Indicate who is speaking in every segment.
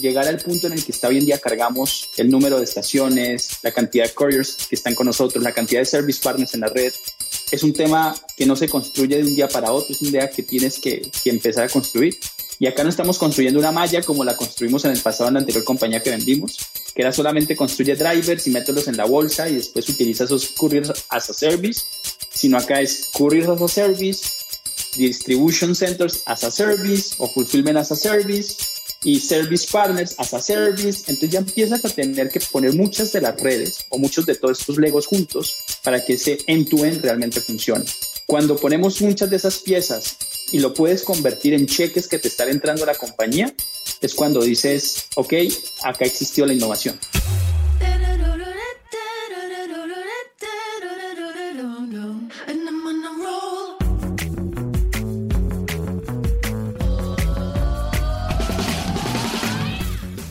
Speaker 1: llegar al punto en el que está hoy en día cargamos el número de estaciones, la cantidad de couriers que están con nosotros, la cantidad de service partners en la red, es un tema que no se construye de un día para otro, es un día que tienes que, que empezar a construir. Y acá no estamos construyendo una malla como la construimos en el pasado en la anterior compañía que vendimos, que era solamente construye drivers y mételos en la bolsa y después utiliza esos couriers as a service, sino acá es couriers as a service, distribution centers as a service o fulfillment as a service y service partners as a service. Entonces ya empiezas a tener que poner muchas de las redes o muchos de todos estos legos juntos para que ese end-to-end realmente funcione. Cuando ponemos muchas de esas piezas y lo puedes convertir en cheques que te están entrando a la compañía, es cuando dices, ok, acá existió la innovación.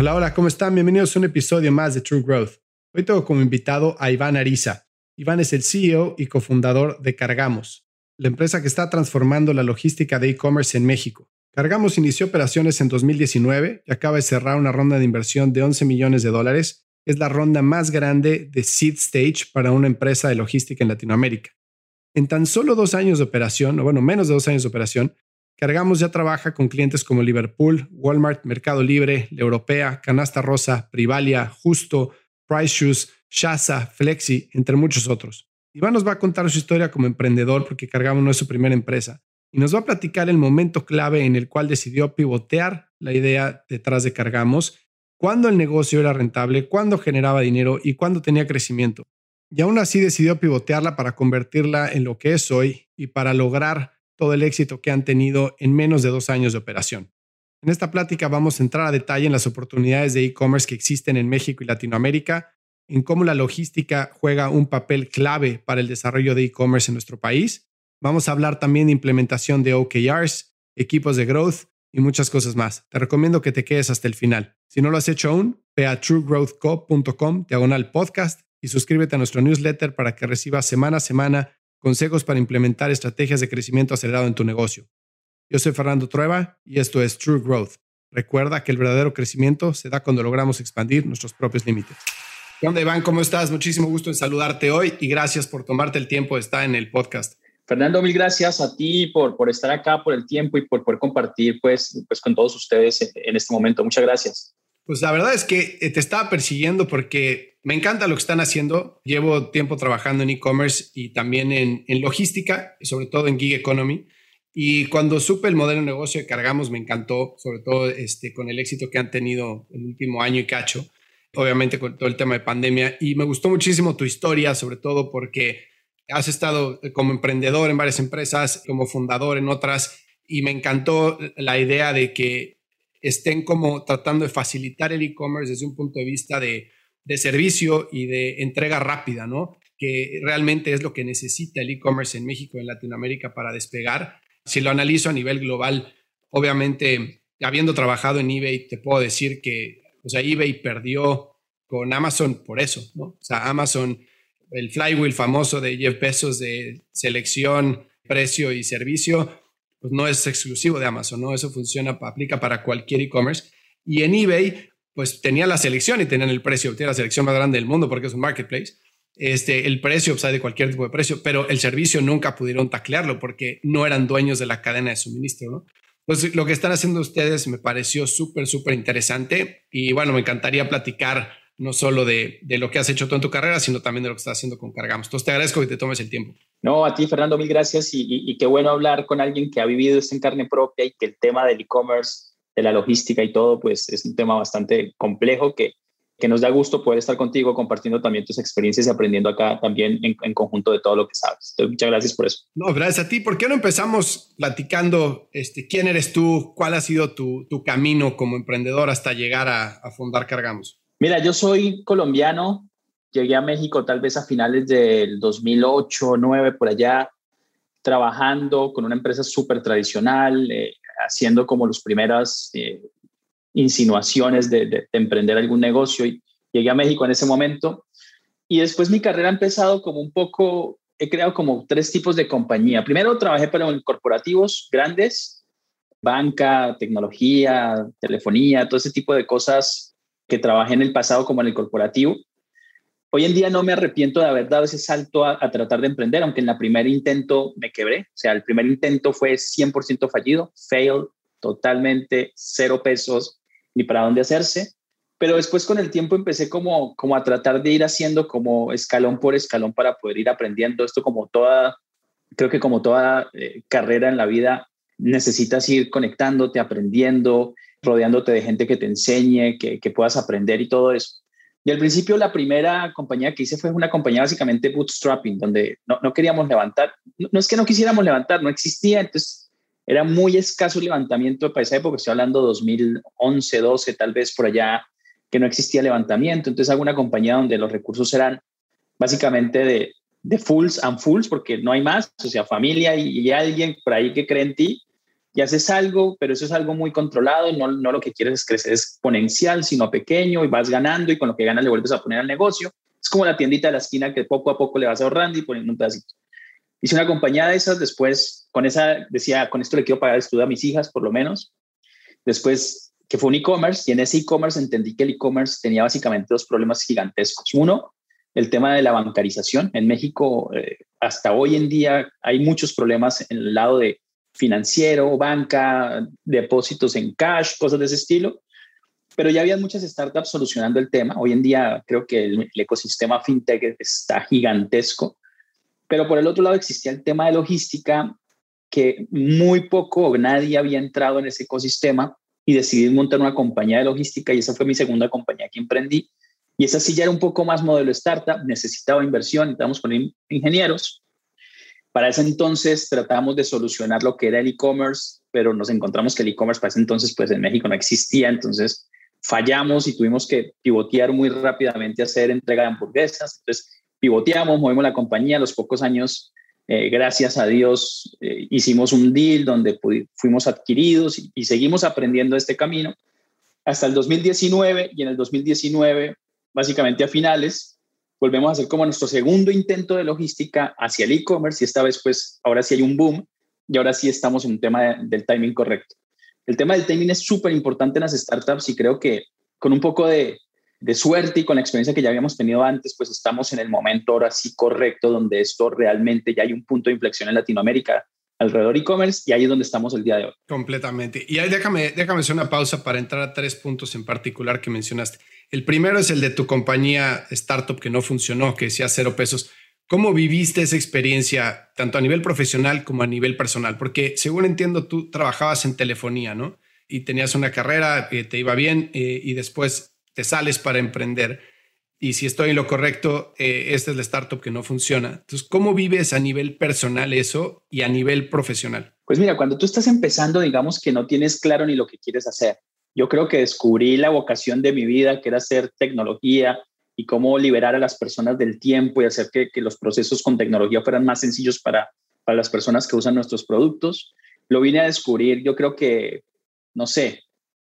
Speaker 2: Hola, hola, ¿cómo están? Bienvenidos a un episodio más de True Growth. Hoy tengo como invitado a Iván Ariza. Iván es el CEO y cofundador de Cargamos, la empresa que está transformando la logística de e-commerce en México. Cargamos inició operaciones en 2019 y acaba de cerrar una ronda de inversión de 11 millones de dólares. Es la ronda más grande de seed stage para una empresa de logística en Latinoamérica. En tan solo dos años de operación, o bueno, menos de dos años de operación, Cargamos ya trabaja con clientes como Liverpool, Walmart, Mercado Libre, La Europea, Canasta Rosa, Privalia, Justo, Price Shoes, Shasa, Flexi, entre muchos otros. Iván nos va a contar su historia como emprendedor porque Cargamos no es su primera empresa y nos va a platicar el momento clave en el cual decidió pivotear la idea detrás de Cargamos, cuándo el negocio era rentable, cuándo generaba dinero y cuándo tenía crecimiento. Y aún así decidió pivotearla para convertirla en lo que es hoy y para lograr todo el éxito que han tenido en menos de dos años de operación. En esta plática vamos a entrar a detalle en las oportunidades de e-commerce que existen en México y Latinoamérica, en cómo la logística juega un papel clave para el desarrollo de e-commerce en nuestro país. Vamos a hablar también de implementación de OKRs, equipos de growth y muchas cosas más. Te recomiendo que te quedes hasta el final. Si no lo has hecho aún, ve a truegrowthco.com, diagonal podcast, y suscríbete a nuestro newsletter para que recibas semana a semana consejos para implementar estrategias de crecimiento acelerado en tu negocio. Yo soy Fernando Trueba y esto es True Growth. Recuerda que el verdadero crecimiento se da cuando logramos expandir nuestros propios límites. ¿Qué onda, Iván? ¿Cómo estás? Muchísimo gusto en saludarte hoy y gracias por tomarte el tiempo de estar en el podcast.
Speaker 1: Fernando, mil gracias a ti por, por estar acá, por el tiempo y por poder compartir pues, pues con todos ustedes en este momento. Muchas gracias.
Speaker 2: Pues la verdad es que eh, te estaba persiguiendo porque me encanta lo que están haciendo. Llevo tiempo trabajando en e-commerce y también en, logística, sobre todo en gig economy. Y cuando supe el modelo de negocio de Cargamos, me encantó, sobre todo este, con el éxito que han tenido el último año y cacho, obviamente con todo el tema de pandemia. Y me gustó muchísimo tu historia, sobre todo porque has estado como emprendedor en varias empresas, como fundador en otras, y me encantó la idea de que estén como tratando de facilitar el e-commerce desde un punto de vista de, servicio y de entrega rápida, ¿no? Que realmente es lo que necesita el e-commerce en México en Latinoamérica para despegar. Si lo analizo a nivel global, obviamente, habiendo trabajado en eBay, te puedo decir que, o sea, eBay perdió con Amazon por eso, ¿no? O sea, Amazon, el flywheel famoso de Jeff Bezos de selección, precio y servicio, pues no es exclusivo de Amazon, ¿no? Eso funciona, aplica para cualquier e-commerce. Y en eBay, pues tenía la selección y tenían el precio, tiene la selección más grande del mundo porque es un marketplace. Este, el precio, pues de cualquier tipo de precio, pero el servicio nunca pudieron taclearlo porque no eran dueños de la cadena de suministro, ¿no? Pues lo que están haciendo ustedes me pareció súper, súper interesante y bueno, me encantaría platicar no solo de, de, lo que has hecho tú en tu carrera, sino también de lo que estás haciendo con Cargamos. Entonces te agradezco que te tomes el tiempo.
Speaker 1: No, a ti, Fernando, mil gracias y, qué bueno hablar con alguien que ha vivido esto en carne propia y que el tema del e-commerce, de la logística y todo, pues es un tema bastante complejo que, que nos da gusto poder estar contigo compartiendo también tus experiencias y aprendiendo acá también en, conjunto de todo lo que sabes. Entonces, muchas gracias por eso.
Speaker 2: No, gracias a ti. ¿Por qué no empezamos platicando este, quién eres tú? ¿Cuál ha sido tu, tu camino como emprendedor hasta llegar a, a fundar Cargamos?
Speaker 1: Mira, yo soy colombiano, llegué a México tal vez a finales del 2008, 2009, por allá, trabajando con una empresa súper tradicional, eh, haciendo como las primeras eh, insinuaciones de, emprender algún negocio y llegué a México en ese momento. Y después mi carrera ha empezado como un poco, he creado como tres tipos de compañía. Primero trabajé para corporativos grandes, banca, tecnología, telefonía, todo ese tipo de cosas que trabajé en el pasado como en el corporativo. Hoy en día no me arrepiento de haber dado ese salto a, tratar de emprender, aunque en el primer intento me quebré. O sea, el primer intento fue 100% fallido, fail, totalmente, cero pesos, ni para dónde hacerse. Pero después con el tiempo empecé como, como a tratar de ir haciendo como escalón por escalón para poder ir aprendiendo esto como toda, creo que como toda eh, carrera en la vida, necesitas ir conectándote, aprendiendo, rodeándote de gente que te enseñe, que, que puedas aprender y todo eso. Y al principio la primera compañía que hice fue una compañía básicamente bootstrapping, donde no, no queríamos levantar, no, es que no quisiéramos levantar, no existía, entonces era muy escaso el levantamiento para esa época, estoy hablando 2011, 12, tal vez por allá, que no existía levantamiento, entonces hago una compañía donde los recursos eran básicamente de, de fulls and fulls, porque no hay más, o sea, familia y, y alguien por ahí que cree en ti, y haces algo, pero eso es algo muy controlado, no, no lo que quieres es crecer exponencial, sino pequeño y vas ganando y con lo que ganas le vuelves a poner al negocio. Es como la tiendita de la esquina que poco a poco le vas ahorrando y poniendo un pedacito. Hice una compañía de esas, después con esa decía, con esto le quiero pagar estudio a mis hijas por lo menos. Después que fue un e-commerce y en ese e-commerce entendí que el e-commerce tenía básicamente dos problemas gigantescos. Uno, el tema de la bancarización. En México, eh, hasta hoy en día, hay muchos problemas en el lado de financiero, banca, depósitos en cash, cosas de ese estilo. Pero ya había muchas startups solucionando el tema. Hoy en día creo que el, ecosistema fintech está gigantesco. Pero por el otro lado existía el tema de logística que muy poco o nadie había entrado en ese ecosistema y decidí montar una compañía de logística y esa fue mi segunda compañía que emprendí. Y esa sí ya era un poco más modelo startup, necesitaba inversión, necesitábamos poner ingenieros para ese entonces tratamos de solucionar lo que era el e-commerce, pero nos encontramos que el e-commerce para ese entonces pues en México no existía, entonces fallamos y tuvimos que pivotear muy rápidamente a hacer entrega de hamburguesas. Entonces pivoteamos, movimos la compañía, los pocos años, eh, gracias a Dios, eh, hicimos un deal donde fuimos adquiridos y, y seguimos aprendiendo este camino. Hasta el 2019 y en el 2019, básicamente a finales, volvemos a hacer como nuestro segundo intento de logística hacia el e-commerce y esta vez pues ahora sí hay un boom y ahora sí estamos en un tema del timing correcto. El tema del timing es súper importante en las startups y creo que con un poco de, de suerte y con la experiencia que ya habíamos tenido antes, pues estamos en el momento ahora sí correcto donde esto realmente ya hay un punto de inflexión en Latinoamérica alrededor e-commerce y ahí es donde estamos el día de hoy.
Speaker 2: Completamente. Y ahí déjame, déjame hacer una pausa para entrar a tres puntos en particular que mencionaste. El primero es el de tu compañía startup que no funcionó, que decía cero pesos. ¿Cómo viviste esa experiencia, tanto a nivel profesional como a nivel personal? Porque según entiendo, tú trabajabas en telefonía, ¿no? Y tenías una carrera, que te iba bien eh, y después te sales para emprender. Y si estoy en lo correcto, eh, esta es la startup que no funciona. Entonces, ¿cómo vives a nivel personal eso y a nivel profesional?
Speaker 1: Pues mira, cuando tú estás empezando, digamos que no tienes claro ni lo que quieres hacer yo creo que descubrí la vocación de mi vida, que era hacer tecnología y cómo liberar a las personas del tiempo y hacer que, los procesos con tecnología fueran más sencillos para, para las personas que usan nuestros productos. Lo vine a descubrir, yo creo que, no sé,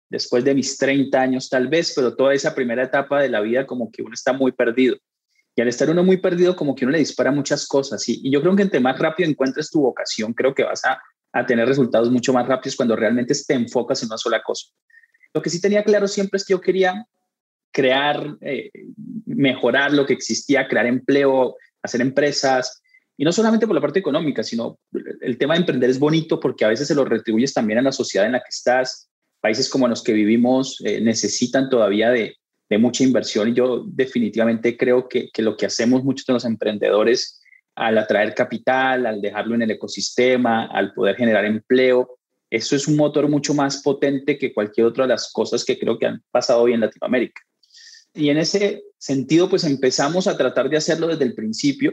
Speaker 1: después de mis 30 años tal vez, pero toda esa primera etapa de la vida como que uno está muy perdido. Y al estar uno muy perdido, como que uno le dispara muchas cosas. Y, y yo creo que entre más rápido encuentres tu vocación, creo que vas a, a tener resultados mucho más rápidos cuando realmente te enfocas en una sola cosa. Lo que sí tenía claro siempre es que yo quería crear, eh, mejorar lo que existía, crear empleo, hacer empresas, y no solamente por la parte económica, sino el tema de emprender es bonito porque a veces se lo retribuyes también a la sociedad en la que estás. Países como los que vivimos eh, necesitan todavía de, mucha inversión y yo definitivamente creo que, que, lo que hacemos muchos de los emprendedores al atraer capital, al dejarlo en el ecosistema, al poder generar empleo. Eso es un motor mucho más potente que cualquier otra de las cosas que creo que han pasado hoy en Latinoamérica. Y en ese sentido, pues empezamos a tratar de hacerlo desde el principio,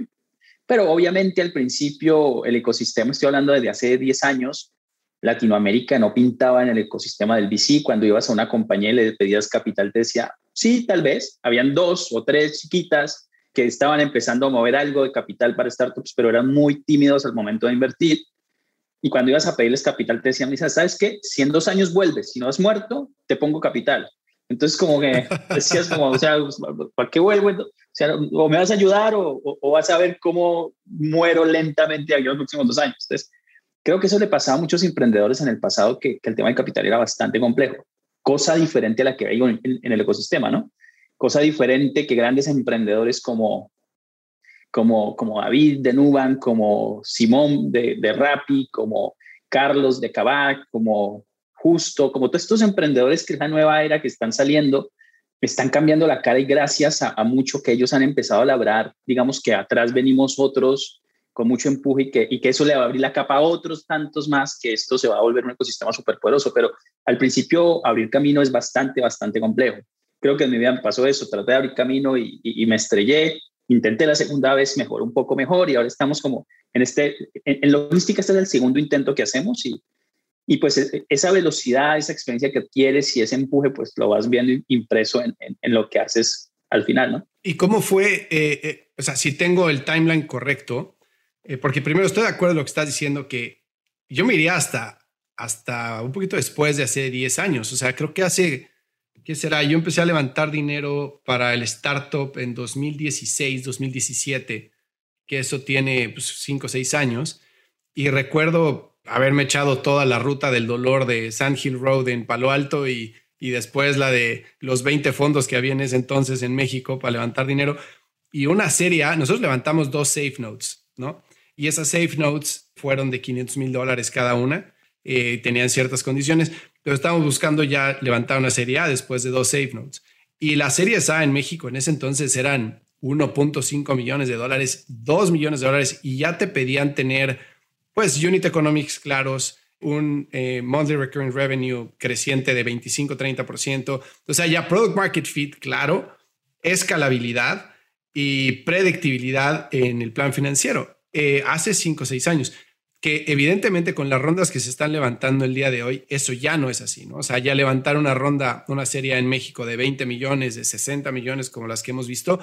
Speaker 1: pero obviamente al principio el ecosistema, estoy hablando desde hace 10 años, Latinoamérica no pintaba en el ecosistema del VC. Cuando ibas a una compañía y le pedías capital, te decía, sí, tal vez. Habían dos o tres chiquitas que estaban empezando a mover algo de capital para startups, pero eran muy tímidos al momento de invertir. Y cuando ibas a pedirles capital, te decían, Lisa, ¿sabes qué? Si en dos años vuelves, si no has muerto, te pongo capital. Entonces, como que decías, como, o sea, ¿para qué vuelvo? O me vas a ayudar o, o, vas a ver cómo muero lentamente aquí los próximos dos años. Entonces, creo que eso le pasaba a muchos emprendedores en el pasado, que, el tema de capital era bastante complejo. Cosa diferente a la que hay en el ecosistema, ¿no? Cosa diferente que grandes emprendedores como, como, como David de Nuban, como Simón de, de Rappi, como Carlos de Cabac, como Justo, como todos estos emprendedores que es la nueva era que están saliendo, están cambiando la cara y gracias a, mucho que ellos han empezado a labrar, digamos que atrás venimos otros con mucho empuje y que, y que eso le va a abrir la capa a otros tantos más, que esto se va a volver un ecosistema súper poderoso, pero al principio abrir camino es bastante, bastante complejo. Creo que en mi vida me pasó eso, traté de abrir camino y, y, me estrellé, intenté la segunda vez mejor, un poco mejor y ahora estamos como en este, en, en logística este es el segundo intento que hacemos y, y pues e, esa velocidad, esa experiencia que adquieres y ese empuje, pues lo vas viendo impreso en, en, lo que haces al final, ¿no?
Speaker 2: ¿Y cómo fue, eh, eh, o sea, si tengo el timeline correcto, eh, porque primero estoy de acuerdo en lo que estás diciendo, que yo me iría hasta, hasta un poquito después de hace 10 años, o sea, creo que hace, ¿qué será? Yo empecé a levantar dinero para el startup en 2016, 2017, que eso tiene pues, 5 o 6 años, y recuerdo haberme echado toda la ruta del dolor de Sand Hill Road en Palo Alto y, y después la de los 20 fondos que había en ese entonces en México para levantar dinero. Y una serie, nosotros levantamos dos safe notes, ¿no? Y esas safe notes fueron de 500 mil dólares cada una, eh, tenían ciertas condiciones, pero estábamos buscando ya levantar una serie A después de dos safe notes. Y la serie A en México en ese entonces eran 1.5 millones de dólares, 2 millones de dólares, y ya te pedían tener pues unit economics claros, un eh, monthly recurring revenue creciente de 25-30%, o sea, ya product market fit claro, escalabilidad y predictibilidad en el plan financiero. Eh, hace 5 o 6 años, que evidentemente con las rondas que se están levantando el día de hoy, eso ya no es así, ¿no? O sea, ya levantar una ronda, una serie en México de 20 millones, de 60 millones como las que hemos visto,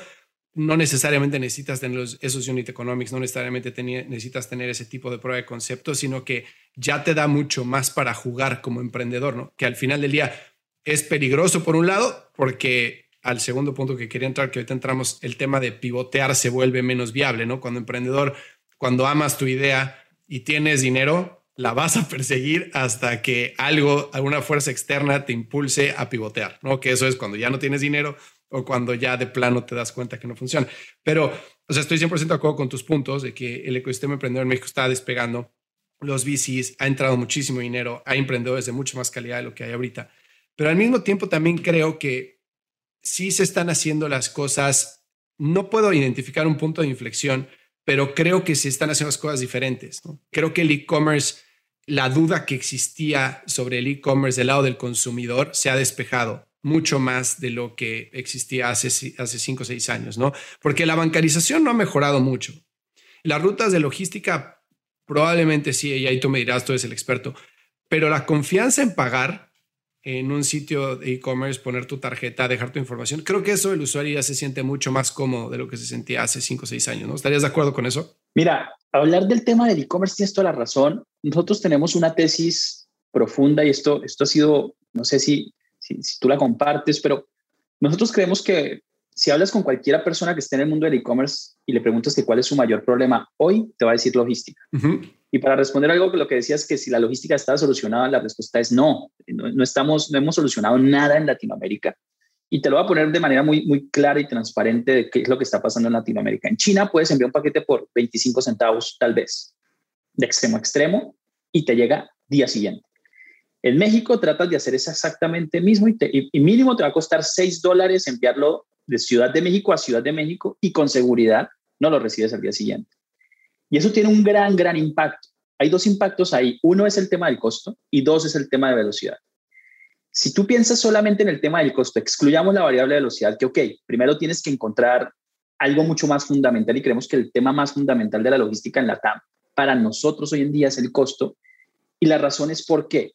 Speaker 2: no necesariamente necesitas tener esos unit economics, no necesariamente necesitas tener ese tipo de prueba de concepto, sino que ya te da mucho más para jugar como emprendedor, ¿no? Que al final del día es peligroso por un lado, porque al segundo punto que quería entrar, que ahorita entramos, el tema de pivotear se vuelve menos viable, ¿no? Cuando emprendedor, cuando amas tu idea y tienes dinero, la vas a perseguir hasta que algo, alguna fuerza externa te impulse a pivotear, ¿no? Que eso es cuando ya no tienes dinero, o cuando ya de plano te das cuenta que no funciona. Pero, o sea, estoy 100% de acuerdo con tus puntos de que el ecosistema emprendedor en México está despegando. Los VCs, ha entrado muchísimo dinero, hay emprendedores de mucha más calidad de lo que hay ahorita. Pero al mismo tiempo también creo que sí se están haciendo las cosas, no puedo identificar un punto de inflexión, pero creo que se están haciendo las cosas diferentes. Creo que el e-commerce, la duda que existía sobre el e-commerce del lado del consumidor se ha despejado mucho más de lo que existía hace, hace cinco o seis años, ¿no? Porque la bancarización no ha mejorado mucho. Las rutas de logística probablemente sí, y ahí tú me dirás, tú eres el experto, pero la confianza en pagar en un sitio de e-commerce, poner tu tarjeta, dejar tu información, creo que eso el usuario ya se siente mucho más cómodo de lo que se sentía hace cinco o seis años, ¿no? ¿Estarías de acuerdo con eso?
Speaker 1: Mira, hablar del tema del e-commerce tienes toda la razón. Nosotros tenemos una tesis profunda y esto, esto ha sido, no sé si si, tú la compartes, pero nosotros creemos que si hablas con cualquiera persona que esté en el mundo del e-commerce y le preguntas que cuál es su mayor problema hoy, te va a decir logística. Y para responder algo que lo que decías que si la logística está solucionada, la respuesta es no. no. estamos, no hemos solucionado nada en Latinoamérica. Y te lo voy a poner de manera muy, muy clara y transparente de qué es lo que está pasando en Latinoamérica. En China puedes enviar un paquete por 25 centavos, tal vez, de extremo a extremo, y te llega día siguiente. En México tratas de hacer exactamente mismo y, mínimo te va a costar 6 dólares enviarlo de Ciudad de México a Ciudad de México y con seguridad no lo recibes al día siguiente. Y eso tiene un gran, gran impacto. Hay dos impactos ahí. Uno es el tema del costo y dos es el tema de velocidad. Si tú piensas solamente en el tema del costo, excluyamos la variable de velocidad, que ok, primero tienes que encontrar algo mucho más fundamental y creemos que el tema más fundamental de la logística en la TAM para nosotros hoy en día es el costo. Y la razón es por qué.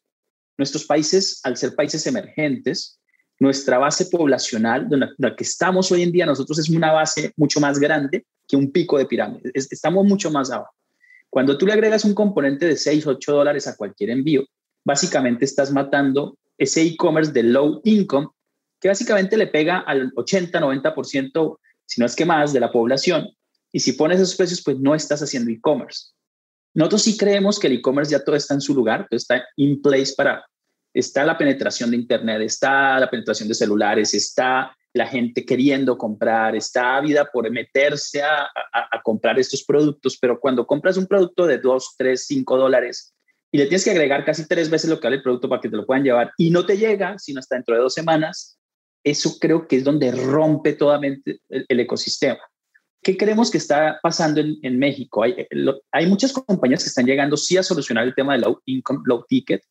Speaker 1: Nuestros países, al ser países emergentes, nuestra base poblacional, donde la que estamos hoy en día, nosotros es una base mucho más grande que un pico de pirámide. Estamos mucho más abajo. Cuando tú le agregas un componente de 6, 8 dólares a cualquier envío, básicamente estás matando ese e-commerce de low income, que básicamente le pega al 80, 90%, si no es que más, de la población. Y si pones esos precios, pues no estás haciendo e-commerce. Nosotros sí creemos que el e-commerce ya todo está en su lugar, todo está in place para, está la penetración de Internet, está la penetración de celulares, está la gente queriendo comprar, está ávida por meterse a, comprar estos productos, pero cuando compras un producto de 2, 3, 5 dólares y le tienes que agregar casi tres veces lo que vale el producto para que te lo puedan llevar y no te llega, sino hasta dentro de dos semanas, eso creo que es donde rompe totalmente el, ecosistema. ¿Qué creemos que está pasando en, México? Hay, hay, muchas compañías que están llegando sí a solucionar el tema de low income, low ticket,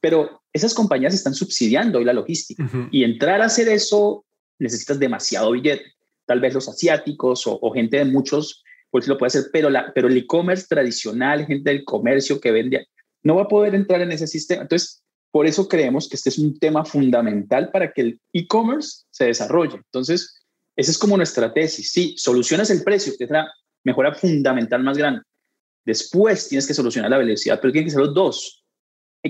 Speaker 1: pero esas compañías están subsidiando hoy la logística y entrar a hacer eso necesitas demasiado billete. Tal vez los asiáticos o, gente de muchos, pues lo puede hacer, pero, la, pero el e-commerce tradicional, gente del comercio que vende, no va a poder entrar en ese sistema. Entonces, por eso creemos que este es un tema fundamental para que el e-commerce se desarrolle. Entonces, esa es como nuestra tesis. Sí, solucionas el precio, que es la mejora fundamental más grande. Después tienes que solucionar la velocidad, pero tienen que ser los dos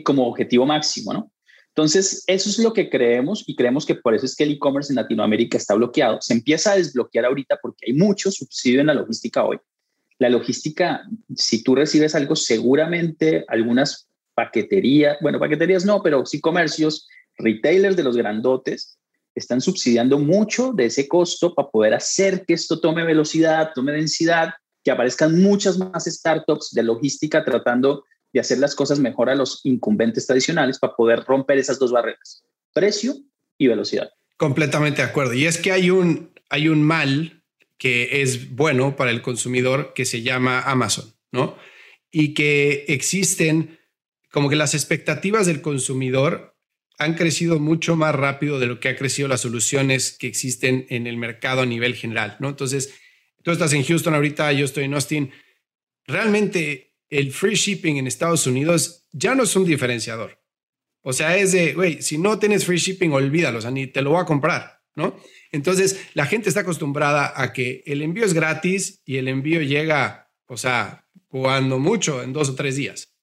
Speaker 1: como objetivo máximo, ¿no? Entonces, eso es lo que creemos y creemos que por eso es que el e-commerce en Latinoamérica está bloqueado. Se empieza a desbloquear ahorita porque hay mucho subsidio en la logística hoy. La logística, si tú recibes algo, seguramente algunas paqueterías, bueno, paqueterías no, pero sí comercios, retailers de los grandotes, están subsidiando mucho de ese costo para poder hacer que esto tome velocidad, tome densidad, que aparezcan muchas más startups de logística tratando de hacer las cosas mejor a los incumbentes tradicionales para poder romper esas dos barreras, precio y velocidad.
Speaker 2: Completamente de acuerdo. Y es que hay un, hay un mal que es bueno para el consumidor que se llama Amazon, ¿no? Y que existen como que las expectativas del consumidor han crecido mucho más rápido de lo que ha crecido las soluciones que existen en el mercado a nivel general, ¿no? Entonces, tú estás en Houston ahorita, yo estoy en Austin. Realmente el free shipping en Estados Unidos ya no es un diferenciador. O sea, es de, güey, si no tienes free shipping, olvídalo, o sea, ni te lo voy a comprar, ¿no? Entonces, la gente está acostumbrada a que el envío es gratis y el envío llega, o sea, jugando mucho en dos o tres días.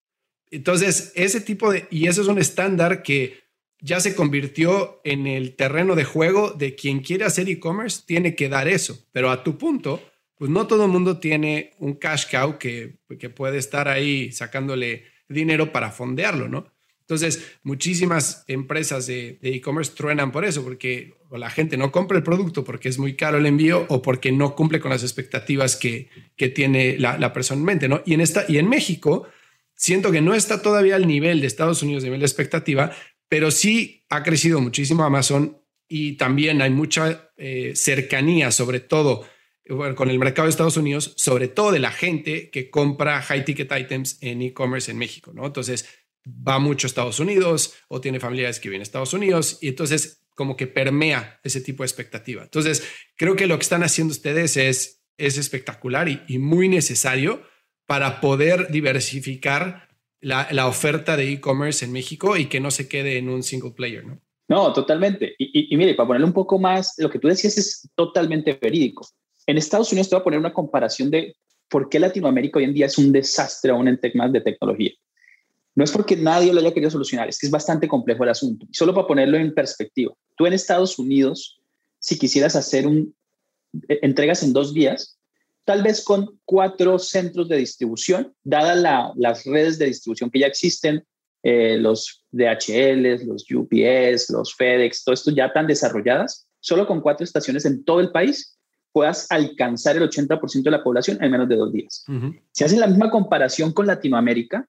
Speaker 2: Entonces, ese tipo de, y eso es un estándar que ya se convirtió en el terreno de juego de quien quiere hacer e-commerce, tiene que dar eso. Pero a tu punto, pues no todo el mundo tiene un cash cow que, que puede estar ahí sacándole dinero para fondearlo, ¿no? Entonces, muchísimas empresas de e-commerce truenan por eso, porque la gente no compra el producto porque es muy caro el envío o porque no cumple con las expectativas que, que tiene la, la, persona en mente, ¿no? Y en, esta, y en México, siento que no está todavía al nivel de Estados Unidos, nivel de expectativa, pero sí ha crecido muchísimo Amazon y también hay mucha eh, cercanía, sobre todo con el mercado de Estados Unidos, sobre todo de la gente que compra high ticket items en e-commerce en México, ¿no? Entonces, va mucho a Estados Unidos o tiene familiares que viven a Estados Unidos y entonces como que permea ese tipo de expectativa. Entonces, creo que lo que están haciendo ustedes es, es espectacular y, muy necesario para poder diversificar la, la oferta de e-commerce en México y que no se quede en un single player, ¿no?
Speaker 1: No, totalmente. Y, y, mire, para ponerle un poco más, lo que tú decías es totalmente verídico. En Estados Unidos te voy a poner una comparación de por qué Latinoamérica hoy en día es un desastre aún en temas de tecnología. No es porque nadie lo haya querido solucionar, es que es bastante complejo el asunto. Solo para ponerlo en perspectiva, tú en Estados Unidos, si quisieras hacer un, eh, entregas en dos días, tal vez con cuatro centros de distribución, dadas las redes de distribución que ya existen, eh, los DHL, los UPS, los FedEx, todo esto ya tan desarrolladas, solo con cuatro estaciones en todo el país, puedas alcanzar el 80% de la población en menos de dos días. Si haces la misma comparación con Latinoamérica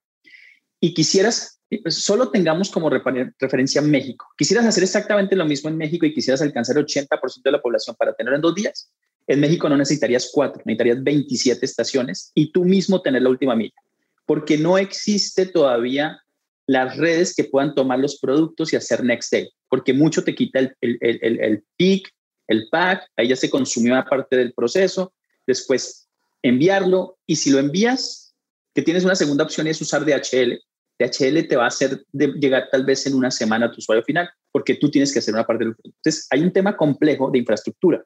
Speaker 1: y quisieras, solo tengamos como referencia México, quisieras hacer exactamente lo mismo en México y quisieras alcanzar el 80% de la población para tener en dos días, En México no necesitarías cuatro, necesitarías 27 estaciones y tú mismo tener la última milla, porque no existe todavía las redes que puedan tomar los productos y hacer next day, porque mucho te quita el, el, el, el pick, el pack, ahí ya se consumió una parte del proceso, después enviarlo y si lo envías, que tienes una segunda opción es usar DHL. DHL te va a hacer llegar tal vez en una semana a tu usuario final, porque tú tienes que hacer una parte del Entonces, hay un tema complejo de infraestructura.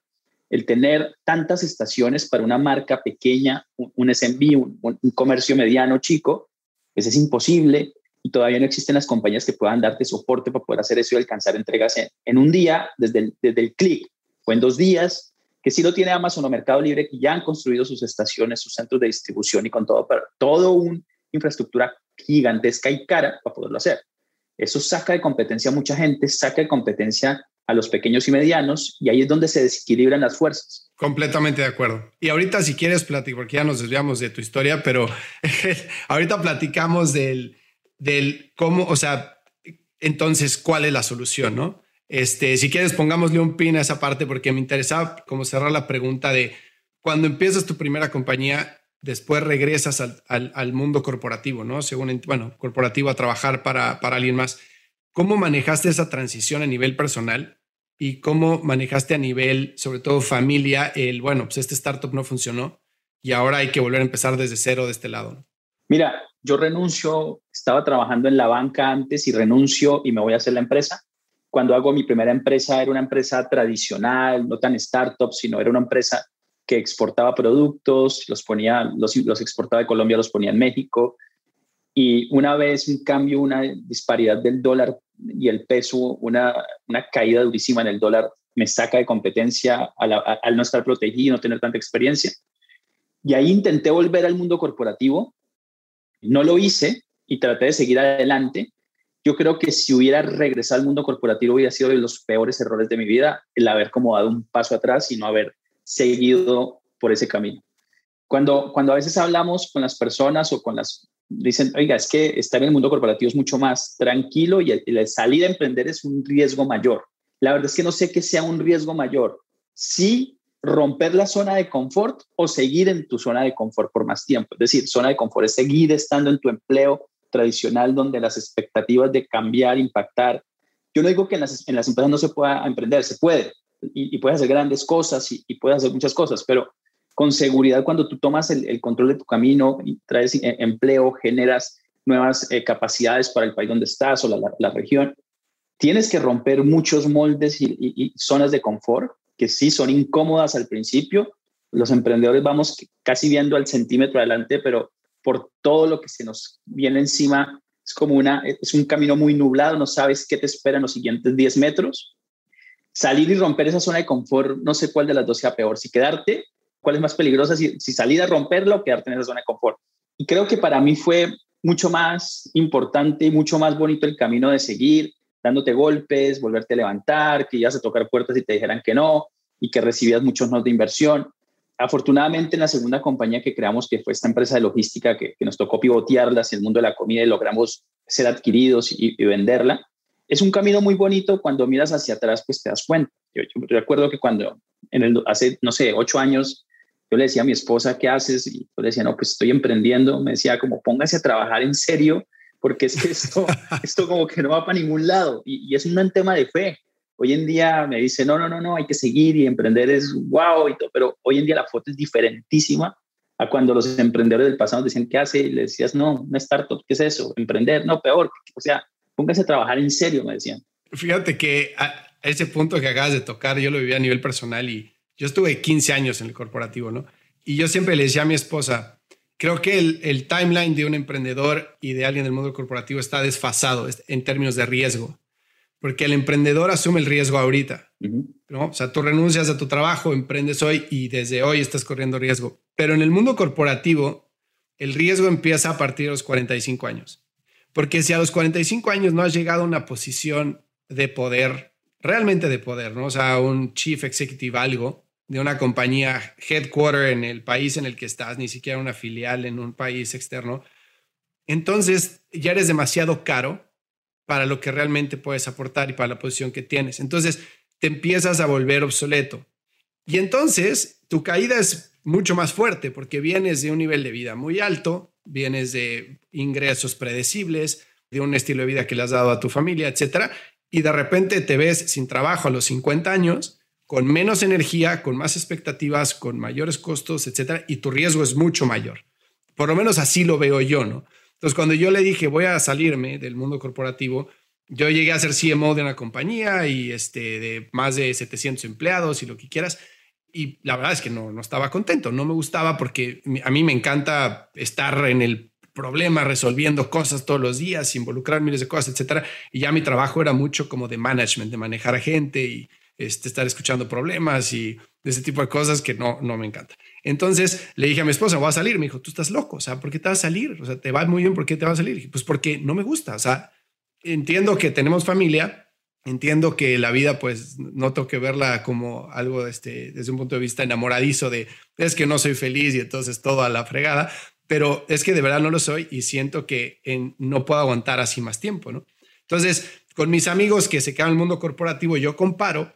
Speaker 1: El tener tantas estaciones para una marca pequeña, un, SMB, un, un, comercio mediano chico, pues es imposible y todavía no existen las compañías que puedan darte soporte para poder hacer eso y alcanzar entregas en, un día desde desde el clic en dos días, que sí lo tiene Amazon o Mercado Libre, que ya han construido sus estaciones, sus centros de distribución y con todo, pero todo una infraestructura gigantesca y cara para poderlo hacer. Eso saca de competencia a mucha gente, saca de competencia a los pequeños y medianos y ahí es donde se desequilibran las fuerzas.
Speaker 2: Completamente de acuerdo. Y ahorita si quieres platicar, porque ya nos desviamos de tu historia, pero ahorita platicamos del, del cómo, o sea, entonces, ¿cuál es la solución, no? Este, si quieres, pongámosle un pin a esa parte porque me interesaba como cerrar la pregunta de cuando empiezas tu primera compañía, después regresas al, al, mundo corporativo, ¿no? Según, bueno, corporativo a trabajar para, para alguien más. ¿Cómo manejaste esa transición a nivel personal y cómo manejaste a nivel, sobre todo familia, el, bueno, pues este startup no funcionó y ahora hay que volver a empezar desde cero de este lado?
Speaker 1: Mira, yo renuncio, estaba trabajando en la banca antes y renuncio y me voy a hacer la empresa. Cuando hago mi primera empresa era una empresa tradicional, no tan startup, sino era una empresa que exportaba productos, los ponía, los, los exportaba de Colombia, los ponía en México. Y una vez un cambio, una disparidad del dólar y el peso, una, una caída durísima en el dólar, me saca de competencia al, al no estar protegido, no tener tanta experiencia. Y ahí intenté volver al mundo corporativo, no lo hice y traté de seguir adelante. Yo creo que si hubiera regresado al mundo corporativo hubiera sido de los peores errores de mi vida el haber como dado un paso atrás y no haber seguido por ese camino. Cuando, cuando a veces hablamos con las personas o con las, dicen, oiga, es que estar en el mundo corporativo es mucho más tranquilo y el, salir a emprender es un riesgo mayor. La verdad es que no sé qué sea un riesgo mayor. Sí romper la zona de confort o seguir en tu zona de confort por más tiempo. Es decir, zona de confort es seguir estando en tu empleo tradicional donde las expectativas de cambiar, impactar. Yo no digo que en las, en las empresas no se pueda emprender, se puede y, y puedes hacer grandes cosas y, y, puedes hacer muchas cosas, pero con seguridad cuando tú tomas el, el control de tu camino y traes eh, empleo, generas nuevas eh, capacidades para el país donde estás o la, la, la región, tienes que romper muchos moldes y, y zonas de confort que sí son incómodas al principio. Los emprendedores vamos casi viendo al centímetro adelante, pero por todo lo que se nos viene encima, es como una, es un camino muy nublado, no sabes qué te espera en los siguientes 10 metros. Salir y romper esa zona de confort, no sé cuál de las dos sea peor, si quedarte, cuál es más peligrosa, si, si salir a romperlo o quedarte en esa zona de confort. Y creo que para mí fue mucho más importante y mucho más bonito el camino de seguir, dándote golpes, volverte a levantar, que ibas a tocar puertas y te dijeran que no, y que recibías muchos no de inversión. Afortunadamente, en la segunda compañía que creamos, que fue esta empresa de logística, que, nos tocó pivotearla hacia el mundo de la comida y logramos ser adquiridos y, venderla, es un camino muy bonito cuando miras hacia atrás, pues te das cuenta. Yo, recuerdo que cuando, en el, hace, no sé, ocho años, yo le decía a mi esposa, ¿qué haces? Y yo le decía, no, pues estoy emprendiendo. Me decía, como póngase a trabajar en serio porque es que esto, esto como que no va para ningún lado y, es un tema de fe. Hoy en día me dice, no, no, no, no, hay que seguir y emprender es wow y todo, pero hoy en día la foto es diferentísima a cuando los emprendedores del pasado decían, ¿qué hace? Y le decías, no, una startup, ¿qué es eso? Emprender, no, peor. O sea, póngase a trabajar en serio, me decían.
Speaker 2: Fíjate que a ese punto que acabas de tocar, yo lo viví a nivel personal y yo estuve 15 años en el corporativo, ¿no? Y yo siempre le decía a mi esposa, Creo que el, timeline de un emprendedor y de alguien del mundo corporativo está desfasado en términos de riesgo, porque el emprendedor asume el riesgo ahorita. ¿no? O sea, tú renuncias a tu trabajo, emprendes hoy y desde hoy estás corriendo riesgo. Pero en el mundo corporativo, el riesgo empieza a partir de los 45 años. Porque si a los 45 años no has llegado a una posición de poder, realmente de poder, ¿no? O sea, un chief executive algo, de una compañía headquarter en el país en el que estás, ni siquiera una filial en un país externo, entonces ya eres demasiado caro para lo que realmente puedes aportar y para la posición que tienes. Entonces te empiezas a volver obsoleto. Y entonces tu caída es mucho más fuerte porque vienes de un nivel de vida muy alto, vienes de ingresos predecibles, de un estilo de vida que le has dado a tu familia, etcétera, y de repente te ves sin trabajo a los 50 años, con menos energía, con más expectativas, con mayores costos, etcétera, y tu riesgo es mucho mayor. Por lo menos así lo veo yo, ¿no? Entonces, cuando yo le dije voy a salirme del mundo corporativo, yo llegué a ser CMO de una compañía y este, de más de 700 empleados y lo que quieras. Y la verdad es que no, no estaba contento, no me gustaba porque a mí me encanta estar en el problema, resolviendo cosas todos los días, involucrar miles de cosas, etcétera. Y ya mi trabajo era mucho como de management, de manejar a gente y este, estar escuchando problemas y ese tipo de cosas que no, no me encanta. Entonces le dije a mi esposa, voy a salir. Me dijo, tú estás loco. O sea, ¿por qué te vas a salir? O sea, te va muy bien. ¿Por qué te vas a salir? dije, pues porque no me gusta. O sea, entiendo que tenemos familia. Entiendo que la vida, pues, no tengo que verla como algo este, desde un punto de vista enamoradizo de es que no soy feliz y entonces todo a la fregada, pero es que de verdad no lo soy y siento que no puedo aguantar así más tiempo, ¿no? Entonces, con mis amigos que se quedan en el mundo corporativo, yo comparo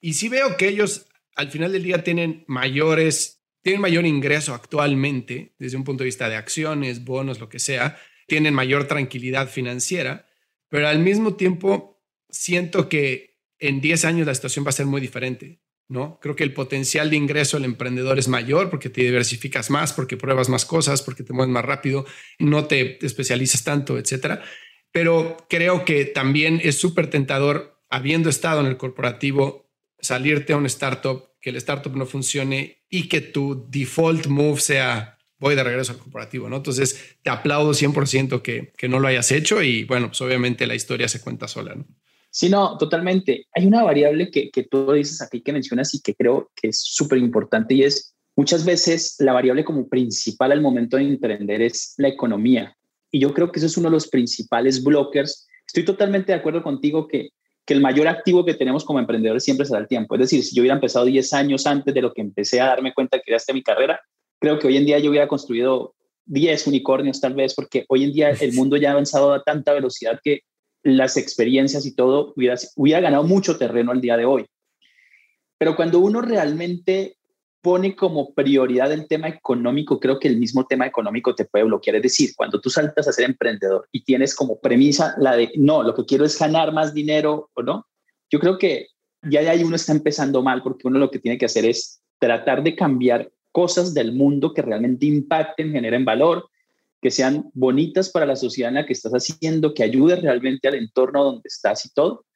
Speaker 2: y sí veo que ellos al final del día tienen mayores tienen mayor ingreso actualmente desde un punto de vista de acciones, bonos, lo que sea, tienen mayor tranquilidad financiera, pero al mismo tiempo siento que en 10 años la situación va a ser muy diferente, ¿no? Creo que el potencial de ingreso del emprendedor es mayor porque te diversificas más, porque pruebas más cosas, porque te mueves más rápido, no te especializas tanto, etcétera. Pero creo que también es súper tentador, habiendo estado en el corporativo, salirte a un startup que el startup no funcione y que tu default move sea voy de regreso al corporativo, ¿no? Entonces, te aplaudo 100% que, que no lo hayas hecho y bueno, pues obviamente la historia se cuenta sola, ¿no?
Speaker 1: Sí, no, totalmente. Hay una variable que, que tú dices aquí que mencionas y que creo que es súper importante y es muchas veces la variable como principal al momento de emprender es la economía. Y yo creo que eso es uno de los principales blockers. Estoy totalmente de acuerdo contigo que que el mayor activo que tenemos como emprendedores siempre será el tiempo. Es decir, si yo hubiera empezado 10 años antes de lo que empecé a darme cuenta que era esta mi carrera, creo que hoy en día yo hubiera construido 10 unicornios tal vez, porque hoy en día el mundo ya ha avanzado a tanta velocidad que las experiencias y todo hubiera, hubiera ganado mucho terreno al día de hoy. Pero cuando uno realmente pone como prioridad el tema económico, creo que el mismo tema económico te puede bloquear. Es decir, cuando tú saltas a ser emprendedor y tienes como premisa la de, no, lo que quiero es ganar más dinero o no, yo creo que ya de ahí uno está empezando mal porque uno lo que tiene que hacer es tratar de cambiar cosas del mundo que realmente impacten, generen valor, que sean bonitas para la sociedad en la que estás haciendo, que ayude realmente al entorno donde estás y todo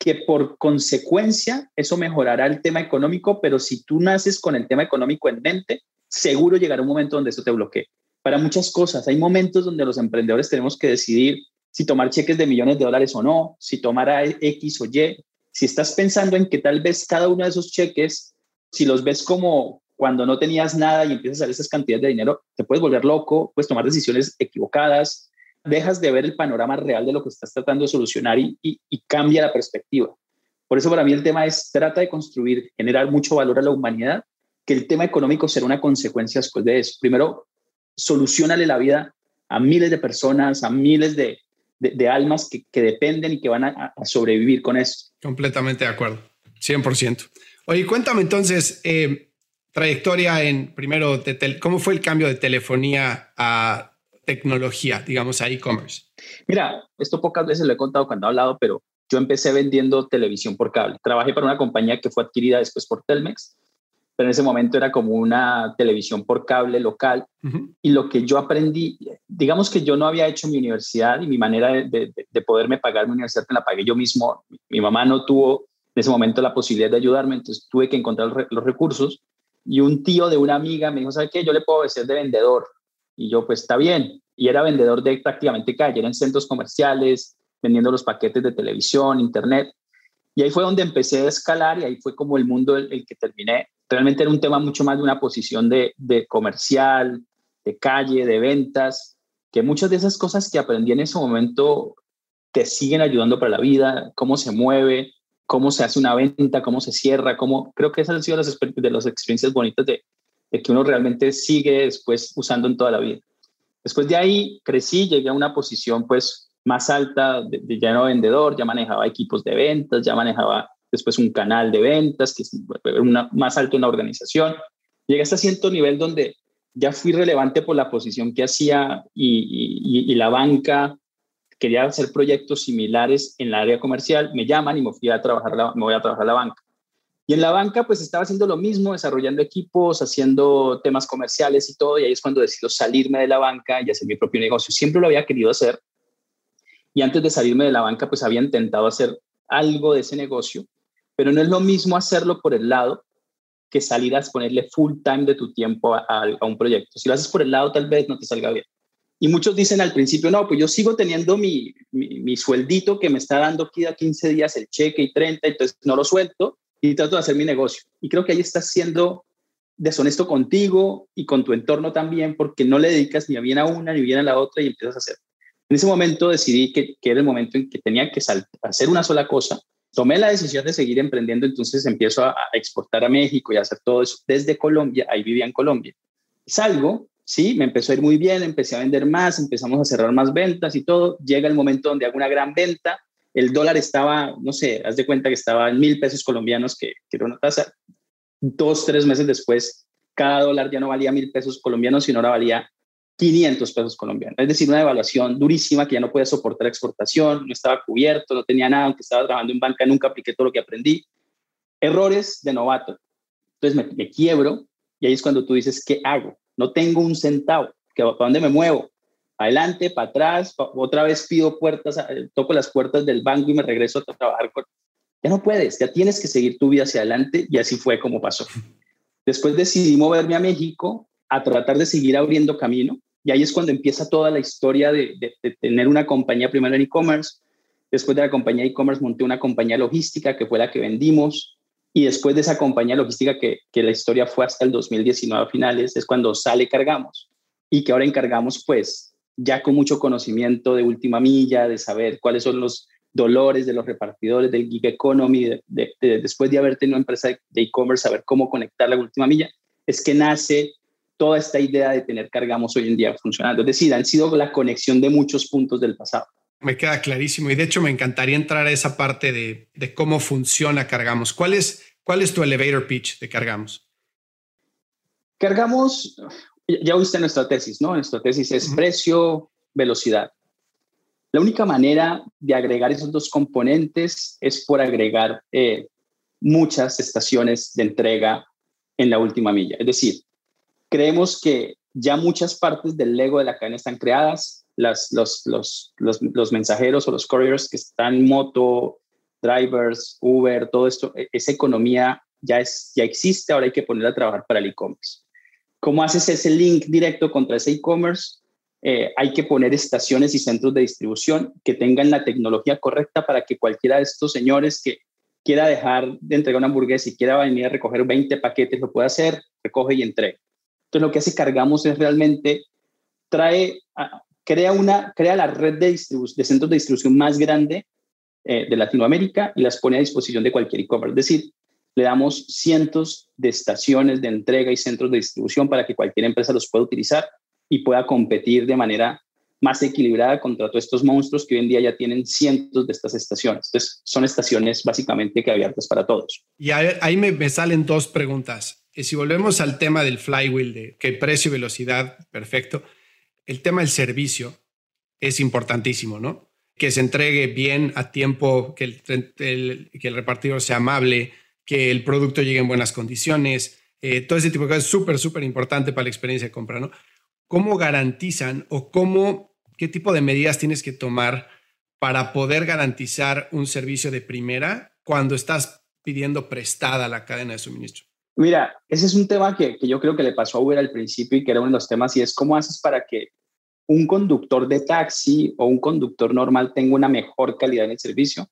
Speaker 1: que por consecuencia eso mejorará el tema económico, pero si tú naces con el tema económico en mente, seguro llegará un momento donde eso te bloquee. Para muchas cosas, hay momentos donde los emprendedores tenemos que decidir si tomar cheques de millones de dólares o no, si tomar a X o Y. Si estás pensando en que tal vez cada uno de esos cheques, si los ves como cuando no tenías nada y empiezas a dar esas cantidades de dinero, te puedes volver loco, puedes tomar decisiones equivocadas, dejas de ver el panorama real de lo que estás tratando de solucionar y, cambia la perspectiva. Por eso para mí el tema es, trata de construir, generar mucho valor a la humanidad, que el tema económico será una consecuencia después de eso. Primero, solucionale la vida a miles de personas, a miles de, almas que, dependen y que van a, sobrevivir con eso.
Speaker 2: Completamente de acuerdo, 100%. Oye, cuéntame entonces, eh, trayectoria en, primero, de ¿cómo fue el cambio de telefonía a tecnología, digamos, a e-commerce?
Speaker 1: Mira, esto pocas veces lo he contado cuando he hablado, pero yo empecé vendiendo televisión por cable. Trabajé para una compañía que fue adquirida después por Telmex, pero en ese momento era como una televisión por cable local. Y lo que yo aprendí, digamos que yo no había hecho mi universidad y mi manera de, de, poderme pagar mi universidad me la pagué yo mismo. Mi, mamá no tuvo en ese momento la posibilidad de ayudarme, entonces tuve que encontrar los recursos. Y un tío de una amiga me dijo, ¿sabe qué? Yo le puedo ser de vendedor. Y yo, pues está bien. Y era vendedor de prácticamente calle, era en centros comerciales, vendiendo los paquetes de televisión, internet. Y ahí fue donde empecé a escalar y ahí fue como el mundo el, que terminé. Realmente era un tema mucho más de una posición de, de comercial, de calle, de ventas, que muchas de esas cosas que aprendí en ese momento te siguen ayudando para la vida, cómo se mueve, cómo se hace una venta, cómo se cierra, cómo creo que esas han sido de las experiencias bonitas de, de que uno realmente sigue después usando en toda la vida. Después de ahí crecí, llegué a una posición pues más alta, de, ya no vendedor, ya manejaba equipos de ventas, ya manejaba después un canal de ventas, que es más alto en la organización. Llegué hasta cierto nivel donde ya fui relevante por la posición que hacía y, la banca quería hacer proyectos similares en la área comercial, me llaman y me, fui a trabajar me voy a trabajar la banca. Y en la banca pues estaba haciendo lo mismo, desarrollando equipos, haciendo temas comerciales y todo, y ahí es cuando decido salirme de la banca y hacer mi propio negocio. Siempre lo había querido hacer. Y antes de salirme de la banca pues había intentado hacer algo de ese negocio, pero no es lo mismo hacerlo por el lado que salir a ponerle full time de tu tiempo a, un proyecto. Si lo haces por el lado, tal vez no te salga bien. Y muchos dicen al principio, no, pues yo sigo teniendo mi, mi, sueldito que me está dando aquí a 15 días el cheque y 30, entonces no lo suelto y trato de hacer mi negocio. Y creo que ahí estás siendo deshonesto contigo y con tu entorno también, porque no le dedicas ni bien a una ni bien a la otra y empiezas a hacer. En ese momento decidí que, que era el momento en que tenía que hacer una sola cosa tomé la decisión de seguir emprendiendo, entonces empiezo a, exportar a México y a hacer todo eso desde Colombia, ahí vivía en Colombia. Salgo, sí, me empezó a ir muy bien, empecé a vender más, empezamos a cerrar más ventas y todo. Llega el momento donde hago una gran venta, el dólar estaba, no sé, haz de cuenta que estaba en mil pesos colombianos, que, que era una tasa. Dos, tres meses después, cada dólar ya no valía mil pesos colombianos, sino ahora valía 500 pesos colombianos. Es decir, una devaluación durísima que ya no podía soportar exportación, no estaba cubierto, no tenía nada, aunque estaba trabajando en banca, nunca apliqué todo lo que aprendí. Errores de novato. Entonces me, quiebro y ahí es cuando tú dices, ¿qué hago? No tengo un centavo. ¿Para dónde me muevo? Adelante, para atrás, otra vez pido puertas, toco las puertas del banco y me regreso a trabajar. Ya no puedes, ya tienes que seguir tu vida hacia adelante y así fue como pasó. Después decidí moverme a México a tratar de seguir abriendo camino y ahí es cuando empieza toda la historia de, tener una compañía primero en e-commerce. Después de la compañía e-commerce monté una compañía logística que fue la que vendimos. Y después de esa compañía logística que, que la historia fue hasta el 2019 a finales, es cuando sale Cargamos. Y que ahora encargamos pues ya con mucho conocimiento de última milla, de saber cuáles son los dolores de los repartidores del gig economy, después de haber tenido una empresa de e-commerce, saber cómo conectar la última milla, es que nace toda esta idea de tener Cargamos hoy en día funcionando. Es decir, han sido la conexión de muchos puntos del pasado.
Speaker 2: Me queda clarísimo y de hecho me encantaría entrar a esa parte de, cómo funciona Cargamos. ¿Cuál es, ¿Cuál es tu elevator pitch de Cargamos?
Speaker 1: Cargamos, ya viste nuestra tesis, ¿no? Nuestra tesis es precio, velocidad. La única manera de agregar esos dos componentes es por agregar eh, muchas estaciones de entrega en la última milla. Es decir, Creemos que ya muchas partes del Lego de la cadena están creadas, las, los, los, los, mensajeros o los couriers que están moto, drivers, Uber, todo esto, e, esa economía ya, es, ya existe, ahora hay que ponerla a trabajar para el e-commerce. ¿Cómo haces ese link directo contra ese e-commerce? Eh, hay que poner estaciones y centros de distribución que tengan la tecnología correcta para que cualquiera de estos señores que quiera dejar de entregar una hamburguesa y quiera venir a recoger 20 paquetes, lo puede hacer, recoge y entrega. Entonces lo que hace Cargamos es realmente trae, crea, una, crea la red de, de centros de distribución más grande eh, de Latinoamérica y las pone a disposición de cualquier e-commerce. Es decir, le damos cientos de estaciones de entrega y centros de distribución para que cualquier empresa los pueda utilizar y pueda competir de manera más equilibrada contra todos estos monstruos que hoy en día ya tienen cientos de estas estaciones. Entonces, son estaciones básicamente que abiertas para todos.
Speaker 2: Y ahí me, me salen dos preguntas si volvemos al tema del flywheel, de que precio y velocidad, perfecto, el tema del servicio es importantísimo, ¿no? Que se entregue bien a tiempo, que el, que el repartidor sea amable, que el producto llegue en buenas condiciones, eh, todo ese tipo de cosas es súper, súper importante para la experiencia de compra, ¿no? ¿Cómo garantizan o cómo, qué tipo de medidas tienes que tomar para poder garantizar un servicio de primera cuando estás pidiendo prestada la cadena de suministro?
Speaker 1: Mira, ese es un tema que, yo creo que le pasó a Uber al principio y que era uno de los temas y es cómo haces para que un conductor de taxi o un conductor normal tenga una mejor calidad en el servicio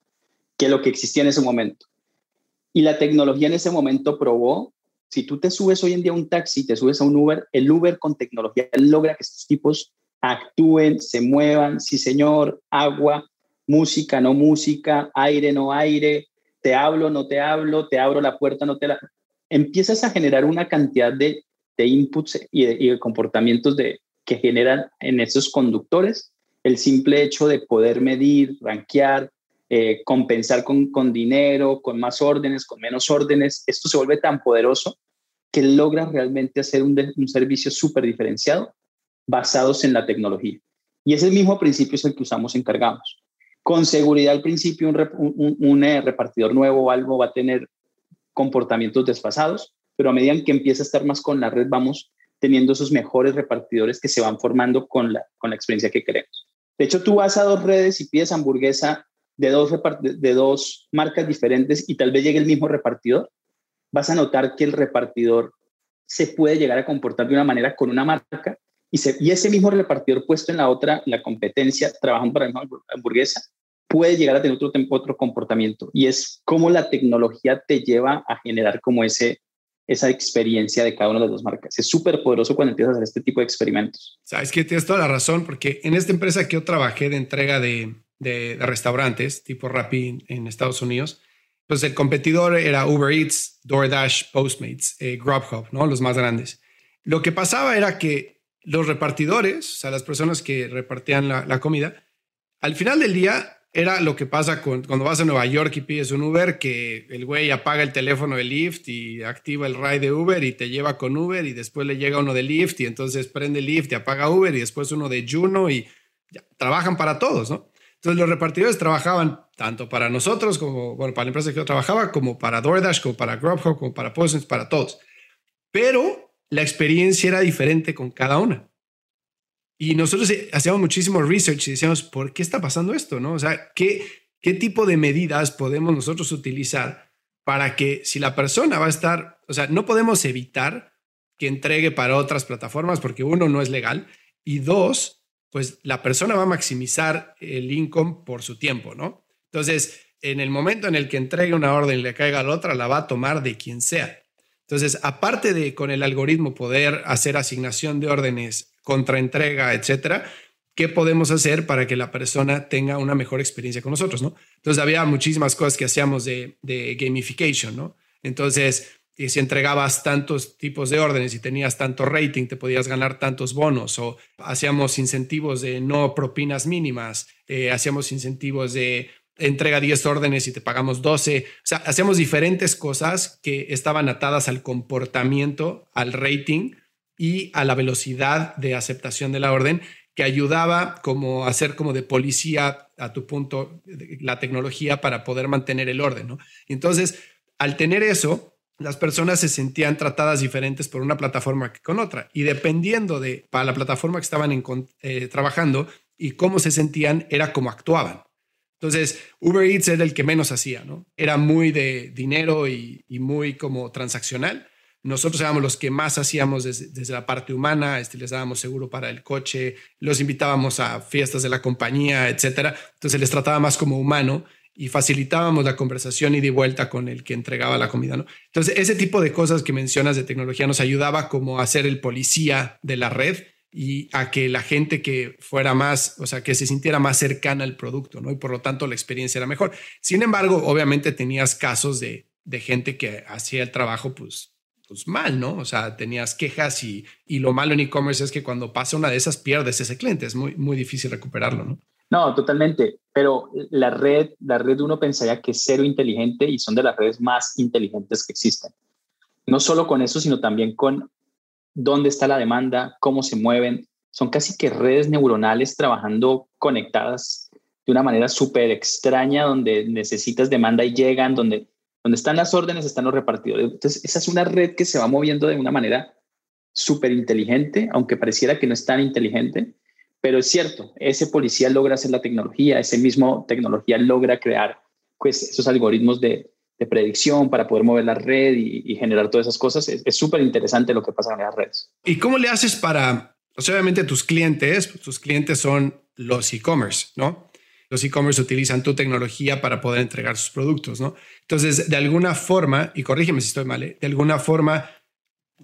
Speaker 1: que lo que existía en ese momento. Y la tecnología en ese momento probó, si tú te subes hoy en día a un taxi, te subes a un Uber, el Uber con tecnología logra que estos tipos actúen, se muevan, sí señor, agua, música, no música, aire, no aire, te hablo, no te hablo, te abro la puerta, no te la empiezas a generar una cantidad de, inputs y de, comportamientos de, que generan en esos conductores el simple hecho de poder medir, rankear, eh, compensar con, con dinero, con más órdenes, con menos órdenes. Esto se vuelve tan poderoso que logra realmente hacer un, un servicio súper diferenciado basados en la tecnología. Y ese mismo principio es el que usamos en Cargamos. Con seguridad al principio un, un, eh, repartidor nuevo o algo va a tener comportamientos desfasados, pero a medida que empieza a estar más con la red, vamos teniendo esos mejores repartidores que se van formando con la, con la experiencia que queremos. De hecho, tú vas a dos redes y pides hamburguesa de dos, de dos marcas diferentes y tal vez llegue el mismo repartidor, vas a notar que el repartidor se puede llegar a comportar de una manera con una marca y, y ese mismo repartidor puesto en la otra, la competencia, trabajando para la misma hamburguesa, puede llegar a tener otro, otro comportamiento. Y es cómo la tecnología te lleva a generar como ese, esa experiencia de cada una de las dos marcas. Es súper poderoso cuando empiezas a hacer este tipo de experimentos.
Speaker 2: Sabes que tienes toda la razón, porque en esta empresa que yo trabajé de entrega de, de, restaurantes, tipo Rappi en Estados Unidos, pues el competidor era Uber Eats, DoorDash, Postmates, eh, Grubhub, ¿no? Los más grandes. Lo que pasaba era que los repartidores, o sea, las personas que repartían la, la comida, al final del día era lo que pasa cuando vas a Nueva York y pides un Uber, que el güey apaga el teléfono de Lyft y activa el ride de Uber y te lleva con Uber y después le llega uno de Lyft y entonces prende Lyft y apaga Uber y después uno de Juno y trabajan para todos, ¿no? Entonces los repartidores trabajaban tanto para nosotros como, bueno, para la empresa que yo trabajaba, como para DoorDash, como para Grubhub, como para Postmates, para todos. Pero la experiencia era diferente con cada una. Y nosotros eh, hacíamos muchísimo research y decíamos, ¿por qué está pasando esto? ¿No? O sea, ¿qué, ¿qué tipo de medidas podemos nosotros utilizar para que si la persona va a estar, o sea, no podemos evitar que entregue para otras plataformas porque uno no es legal y dos, pues la persona va a maximizar el income por su tiempo, ¿no? Entonces, en el momento en el que entregue una orden y le caiga la otra, la va a tomar de quien sea. Entonces, aparte de con el algoritmo poder hacer asignación de órdenes contraentrega, etcétera, ¿qué podemos hacer para que la persona tenga una mejor experiencia con nosotros, no? Entonces había muchísimas cosas que hacíamos de, gamification, ¿no? Entonces, eh, si entregabas tantos tipos de órdenes y tenías tanto rating, te podías ganar tantos bonos o hacíamos incentivos de no propinas mínimas, eh, hacíamos incentivos de entrega 10 órdenes y te pagamos 12. O sea, hacíamos diferentes cosas que estaban atadas al comportamiento, al rating y a la velocidad de aceptación de la orden que ayudaba como a hacer como de policía a tu punto la tecnología para poder mantener el orden, ¿no? Entonces, al tener eso, las personas se sentían tratadas diferentes por una plataforma que con otra y dependiendo de para la plataforma que estaban eh, trabajando y cómo se sentían era como actuaban. Entonces, Uber Eats era el que menos hacía, ¿no? Era muy de dinero y, muy como transaccional nosotros éramos los que más hacíamos desde, la parte humana, este, les dábamos seguro para el coche, los invitábamos a fiestas de la compañía, etcétera. Entonces les trataba más como humano y facilitábamos la conversación y de vuelta con el que entregaba la comida, ¿no? Entonces, ese tipo de cosas que mencionas de tecnología nos ayudaba como a ser el policía de la red y a que la gente que fuera más, o sea, que se sintiera más cercana al producto, ¿no? Y por lo tanto la experiencia era mejor. Sin embargo, obviamente tenías casos de, de gente que hacía el trabajo, pues, pues mal, ¿no? O sea, tenías quejas y, y lo malo en e-commerce es que cuando pasa una de esas pierdes ese cliente, es muy, muy difícil recuperarlo, ¿no?
Speaker 1: No, totalmente, pero la red, la red uno pensaría que es cero inteligente y son de las redes más inteligentes que existen. No solo con eso, sino también con dónde está la demanda, cómo se mueven. Son casi que redes neuronales trabajando conectadas de una manera súper extraña, donde necesitas demanda y llegan, donde donde están las órdenes están los repartidores. Entonces, esa es una red que se va moviendo de una manera súper inteligente, aunque pareciera que no es tan inteligente, pero es cierto, ese policía logra hacer la tecnología, ese mismo tecnología logra crear pues, esos algoritmos de, predicción para poder mover la red y, generar todas esas cosas. Es súper interesante lo que pasa en las redes.
Speaker 2: ¿Y cómo le haces para, obviamente tus clientes, tus clientes son los e-commerce, ¿no? los e-commerce utilizan tu tecnología para poder entregar sus productos, ¿no? Entonces, de alguna forma, y corrígeme si estoy mal, ¿eh? de alguna forma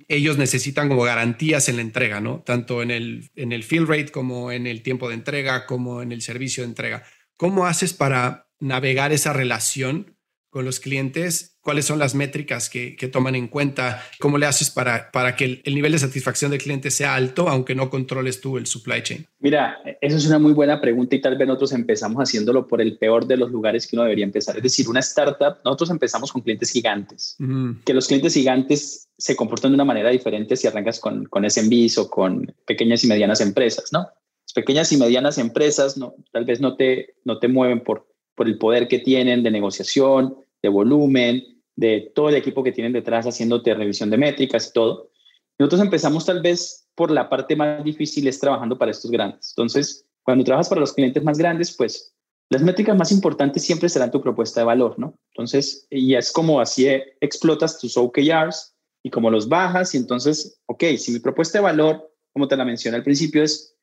Speaker 2: ellos necesitan como garantías en la entrega, ¿no? Tanto en el, en el fill rate como en el tiempo de entrega, como en el servicio de entrega. ¿Cómo haces para navegar esa relación con los clientes cuáles son las métricas que, toman en cuenta, cómo le haces para, para que el, nivel de satisfacción del cliente sea alto, aunque no controles tú el supply chain.
Speaker 1: Mira, eso es una muy buena pregunta y tal vez nosotros empezamos haciéndolo por el peor de los lugares que uno debería empezar. Es decir, una startup, nosotros empezamos con clientes gigantes, que los clientes gigantes se comportan de una manera diferente si arrancas con, con SMBs o con pequeñas y medianas empresas, ¿no? Las pequeñas y medianas empresas no, tal vez no te, no te mueven por, por el poder que tienen de negociación, de volumen, de todo el equipo que tienen detrás haciéndote revisión de métricas y todo. Nosotros empezamos tal vez por la parte más difícil es trabajando para estos grandes. Entonces, cuando trabajas para los clientes más grandes, pues las métricas más importantes siempre serán tu propuesta de valor, ¿no? Entonces, y es como así explotas tus OKRs y como los bajas y entonces, ok, si mi propuesta de valor, como te la mencioné al principio, es,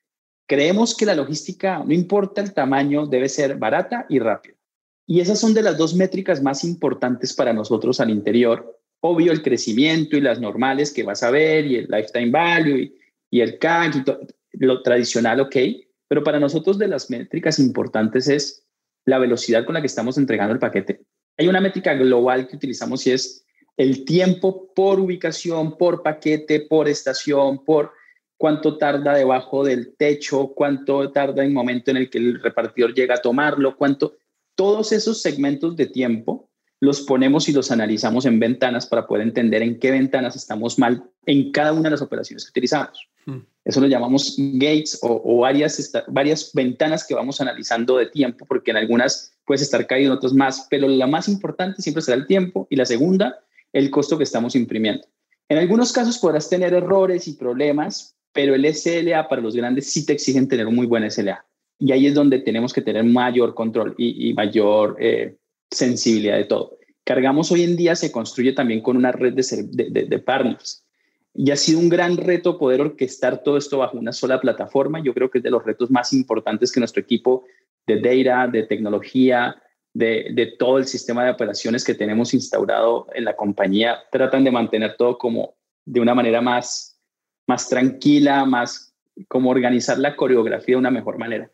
Speaker 1: creemos que la logística, no importa el tamaño, debe ser barata y rápida. Y esas son de las dos métricas más importantes para nosotros al interior. Obvio, el crecimiento y las normales que vas a ver, y el lifetime value, y, el CAC, y lo tradicional, ok. Pero para nosotros de las métricas importantes es la velocidad con la que estamos entregando el paquete. Hay una métrica global que utilizamos y es el tiempo por ubicación, por paquete, por estación, por cuánto tarda debajo del techo, cuánto tarda en el momento en el que el repartidor llega a tomarlo, cuánto todos esos segmentos de tiempo los ponemos y los analizamos en ventanas para poder entender en qué ventanas estamos mal en cada una de las operaciones que utilizamos. Hmm. Eso lo llamamos gates o, varias, varias ventanas que vamos analizando de tiempo, porque en algunas puedes estar caído, en otras más, pero la más importante siempre será el tiempo y la segunda, el costo que estamos imprimiendo. En algunos casos podrás tener errores y problemas, pero el SLA para los grandes sí te exigen tener un muy buen SLA. Y ahí es donde tenemos que tener mayor control y, mayor eh, sensibilidad de todo. Cargamos hoy en día se construye también con una red de, de, de, partners. Y ha sido un gran reto poder orquestar todo esto bajo una sola plataforma. Yo creo que es de los retos más importantes que nuestro equipo de data, de tecnología, de, de, todo el sistema de operaciones que tenemos instaurado en la compañía, tratan de mantener todo como de una manera más, más tranquila, más como organizar la coreografía de una mejor manera.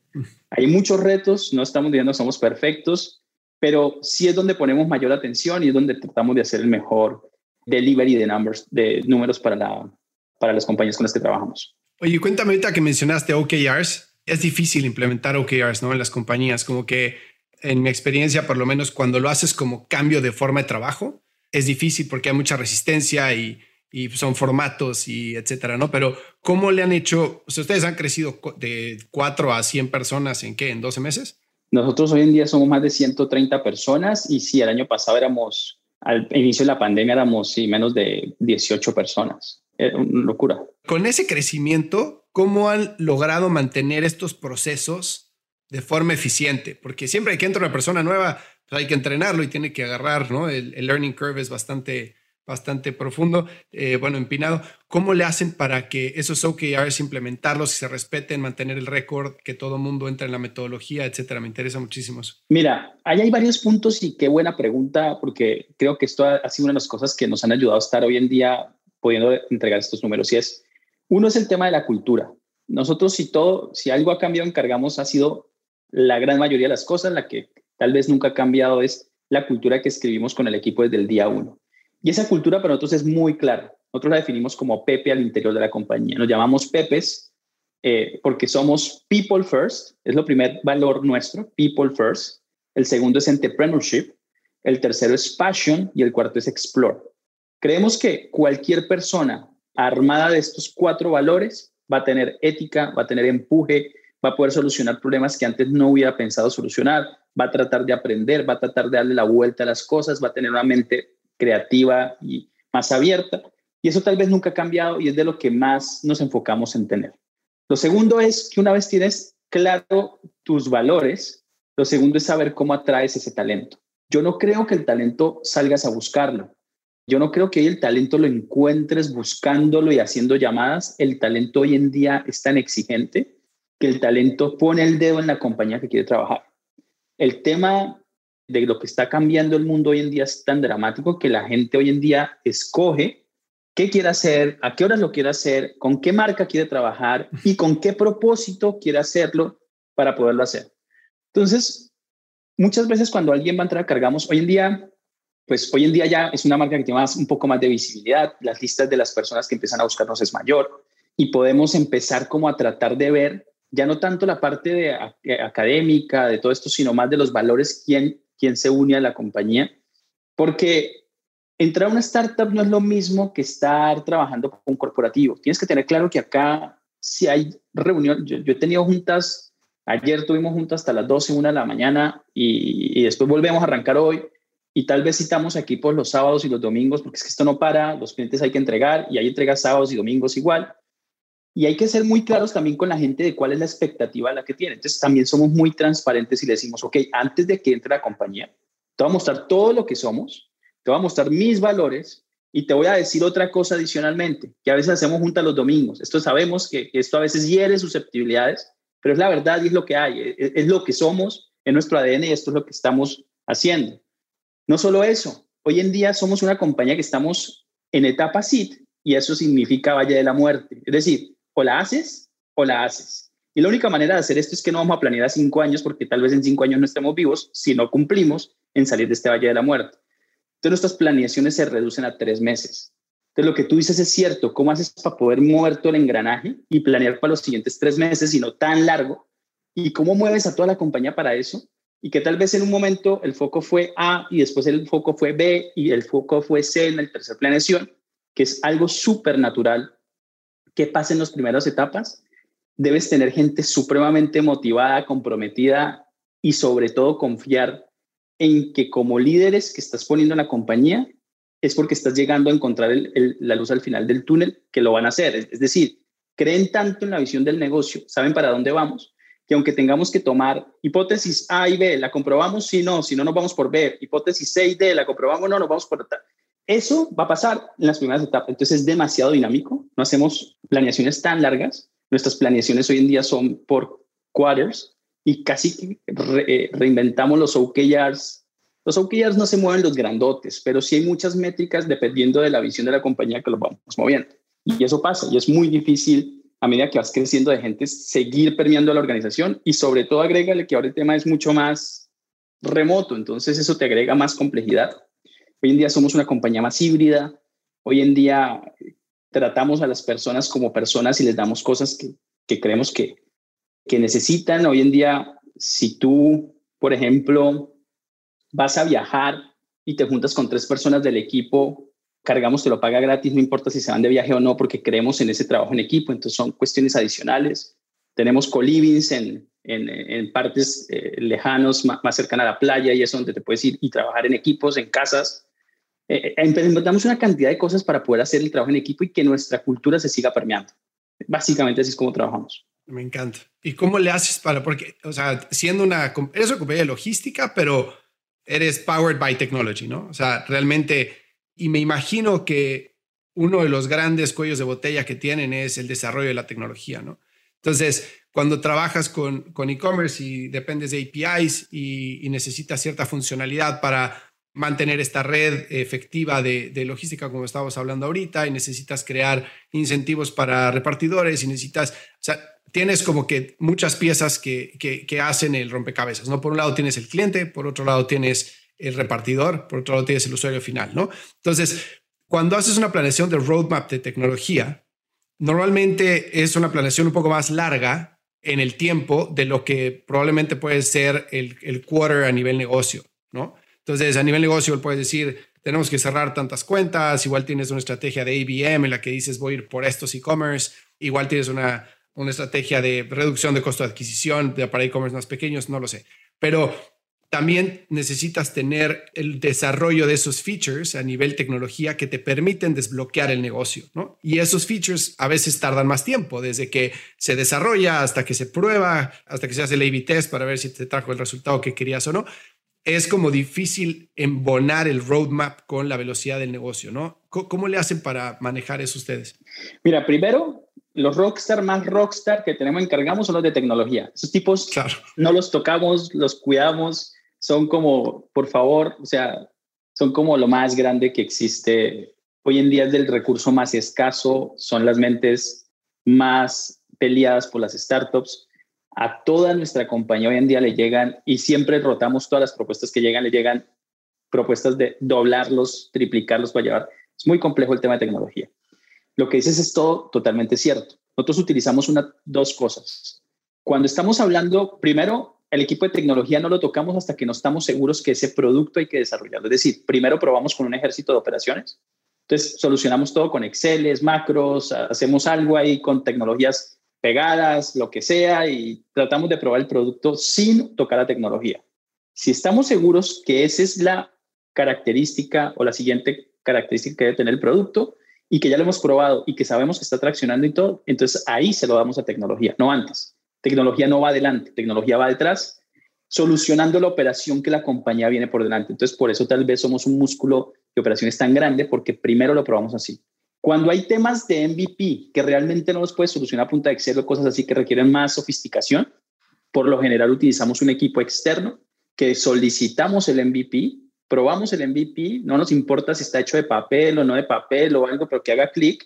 Speaker 1: Hay muchos retos, no estamos diciendo somos perfectos, pero sí es donde ponemos mayor atención y es donde tratamos de hacer el mejor delivery de números para, la, para las compañías con las que trabajamos.
Speaker 2: Oye, cuéntame ahorita que mencionaste OKRs. Es difícil implementar OKRs ¿no? en las compañías, como que en mi experiencia, por lo menos cuando lo haces como cambio de forma de trabajo, es difícil porque hay mucha resistencia y y son formatos y etcétera, ¿no? Pero ¿cómo le han hecho? O sea, ustedes han crecido de 4 a 100 personas en qué? ¿En 12 meses?
Speaker 1: Nosotros hoy en día somos más de 130 personas y sí, el año pasado éramos, al inicio de la pandemia éramos sí, menos de 18 personas. Era una locura.
Speaker 2: Con ese crecimiento, ¿cómo han logrado mantener estos procesos de forma eficiente? Porque siempre hay que entrar una persona nueva, pues hay que entrenarlo y tiene que agarrar, ¿no? El, el learning curve es bastante bastante profundo, eh, bueno, empinado. ¿Cómo le hacen para que esos OKRs implementarlos, y se respeten, mantener el récord, que todo mundo entre en la metodología, etcétera? Me interesa muchísimo
Speaker 1: Mira, ahí hay varios puntos y qué buena pregunta, porque creo que esto ha, sido una de las cosas que nos han ayudado a estar hoy en día pudiendo entregar estos números. Y es, uno es el tema de la cultura. Nosotros, si todo, si algo ha cambiado encargamos ha sido la gran mayoría de las cosas, la que tal vez nunca ha cambiado es la cultura que escribimos con el equipo desde el día uno. Y esa cultura para nosotros es muy clara. Nosotros la definimos como Pepe al interior de la compañía. Nos llamamos Pepes eh, porque somos people first, es lo primer valor nuestro, people first. El segundo es entrepreneurship, el tercero es passion y el cuarto es explore. Creemos que cualquier persona armada de estos cuatro valores va a tener ética, va a tener empuje, va a poder solucionar problemas que antes no hubiera pensado solucionar, va a tratar de aprender, va a tratar de darle la vuelta a las cosas, va a tener una mente creativa y más abierta. Y eso tal vez nunca ha cambiado y es de lo que más nos enfocamos en tener. Lo segundo es que una vez tienes claro tus valores, lo segundo es saber cómo atraes ese talento. Yo no creo que el talento salgas a buscarlo. Yo no creo que el talento lo encuentres buscándolo y haciendo llamadas. El talento hoy en día es tan exigente que el talento pone el dedo en la compañía que quiere trabajar. El tema de lo que está cambiando el mundo hoy en día es tan dramático que la gente hoy en día escoge qué quiere hacer, a qué horas lo quiere hacer, con qué marca quiere trabajar y con qué propósito quiere hacerlo para poderlo hacer. Entonces, muchas veces cuando alguien va a entrar a Cargamos, hoy en día pues hoy en día ya es una marca que tiene más, un poco más de visibilidad, las listas de las personas que empiezan a buscarnos es mayor y podemos empezar como a tratar de ver ya no tanto la parte de, académica, de todo esto, sino más de los valores, quién, quién se une a la compañía, porque entrar a una startup no es lo mismo que estar trabajando con un corporativo. Tienes que tener claro que acá si hay reunión, yo, he tenido juntas, ayer tuvimos juntas hasta las 12, 1 de la mañana y, y después volvemos a arrancar hoy y tal vez citamos equipos los sábados y los domingos, porque es que esto no para, los clientes hay que entregar y hay entregas sábados y domingos igual. Y hay que ser muy claros también con la gente de cuál es la expectativa a la que tiene. Entonces también somos muy transparentes y le decimos, ok, antes de que entre la compañía, te voy a mostrar todo lo que somos, te voy a mostrar mis valores y te voy a decir otra cosa adicionalmente, que a veces hacemos juntas los domingos. Esto sabemos que, esto a veces hiere susceptibilidades, pero es la verdad y es lo que hay, es, e, es lo que somos en nuestro ADN y esto es lo que estamos haciendo. No solo eso, hoy en día somos una compañía que estamos en etapa SID y eso significa Valle de la Muerte. Es decir, o la haces o la haces. Y la única manera de hacer esto es que no vamos a planear cinco años porque tal vez en cinco años no estemos vivos si no cumplimos en salir de este Valle de la Muerte. Entonces nuestras planeaciones se reducen a tres meses. Entonces lo que tú dices es cierto. ¿Cómo haces para poder mover todo el engranaje y planear para los siguientes tres meses y no tan largo? ¿Y cómo mueves a toda la compañía para eso? Y que tal vez en un momento el foco fue A y después el foco fue B y el foco fue C en la tercera planeación, que es algo súper natural qué pasa en las primeras etapas, debes tener gente supremamente motivada, comprometida y sobre todo confiar en que como líderes que estás poniendo en la compañía es porque estás llegando a encontrar la luz al final del túnel que lo van a hacer. Es, decir, creen tanto en la visión del negocio, saben para dónde vamos, que aunque tengamos que tomar hipótesis A y B, la comprobamos, si no, si no nos vamos por B, hipótesis C y D, la comprobamos, no, nos vamos por tal. Eso va a pasar en las primeras etapas. Entonces es demasiado dinámico. No hacemos planeaciones tan largas. Nuestras planeaciones hoy en día son por quarters y casi eh, reinventamos los OKRs. Los OKRs no se mueven los grandotes, pero sí hay muchas métricas dependiendo de la visión de la compañía que los vamos moviendo. Y eso pasa y es muy difícil a medida que vas creciendo de gente seguir permeando a la organización y sobre todo agrégale que ahora el tema es mucho más remoto, entonces eso te agrega más complejidad Hoy en día somos una compañía más híbrida. Hoy en día tratamos a las personas como personas y les damos cosas que, creemos que, que necesitan. Hoy en día, si tú, por ejemplo, vas a viajar y te juntas con tres personas del equipo, cargamos, te lo paga gratis, no importa si se van de viaje o no, porque creemos en ese trabajo en equipo. Entonces son cuestiones adicionales. Tenemos co-livings en, en, partes eh, lejanos, más, más cercanas a la playa y es donde te puedes ir y trabajar en equipos, en casas eh, eh implementamos una cantidad de cosas para poder hacer el trabajo en equipo y que nuestra cultura se siga permeando. Básicamente así es como trabajamos.
Speaker 2: Me encanta. ¿Y cómo le haces para, porque, o sea, siendo una, eres una compañía de logística, pero eres powered by technology, ¿no? O sea, realmente, y me imagino que uno de los grandes cuellos de botella que tienen es el desarrollo de la tecnología, ¿no? Entonces, cuando trabajas con e-commerce y dependes de APIs y, y necesitas cierta funcionalidad para mantener esta red efectiva de, logística como estábamos hablando ahorita y necesitas crear incentivos para repartidores y necesitas, o sea, tienes como que muchas piezas que, que, hacen el rompecabezas, ¿no? Por un lado tienes el cliente, por otro lado tienes el repartidor, por otro lado tienes el usuario final, ¿no? Entonces, cuando haces una planeación de roadmap de tecnología, normalmente es una planeación un poco más larga en el tiempo de lo que probablemente puede ser el, el quarter a nivel negocio, ¿no? Entonces, a nivel negocio, puedes decir, tenemos que cerrar tantas cuentas, igual tienes una estrategia de ABM en la que dices, voy a ir por estos e-commerce, igual tienes una, una estrategia de reducción de costo de adquisición para e-commerce más pequeños, no lo sé. Pero también necesitas tener el desarrollo de esos features a nivel tecnología que te permiten desbloquear el negocio, ¿no? Y esos features a veces tardan más tiempo, desde que se desarrolla hasta que se prueba, hasta que se hace el A-B test para ver si te trajo el resultado que querías o no es como difícil embonar el roadmap con la velocidad del negocio, ¿no? ¿Cómo, le hacen para manejar eso ustedes?
Speaker 1: Mira, primero, los rockstar más rockstar que tenemos encargamos son los de tecnología. Esos tipos no los tocamos, los cuidamos, son como, por favor, o sea, son como lo más grande que existe. Hoy en día es del recurso más escaso, son las mentes más peleadas por las startups a toda nuestra compañía hoy en día le llegan, y siempre rotamos todas las propuestas que llegan, le llegan propuestas de doblarlos, triplicarlos para llevar. Es muy complejo el tema de tecnología. Lo que dices es todo totalmente cierto. Nosotros utilizamos una, dos cosas. Cuando estamos hablando, primero, el equipo de tecnología no lo tocamos hasta que no estamos seguros que ese producto hay que desarrollarlo. Es decir, primero probamos con un ejército de operaciones. Entonces, solucionamos todo con Excel, macros, hacemos algo ahí con tecnologías pegadas, lo que sea, y tratamos de probar el producto sin tocar la tecnología. Si estamos seguros que esa es la característica o la siguiente característica que debe tener el producto y que ya lo hemos probado y que sabemos que está traccionando y todo, entonces ahí se lo damos a tecnología, no antes. Tecnología no va adelante, tecnología va detrás, solucionando la operación que la compañía viene por delante. Entonces, por eso tal vez somos un músculo de operaciones tan grande, porque primero lo probamos así. Cuando hay temas de MVP que realmente no los puede solucionar a punta de Excel o cosas así que requieren más sofisticación, por lo general utilizamos un equipo externo que solicitamos el MVP, probamos el MVP, no nos importa si está hecho de papel o no de papel o algo, pero que haga clic,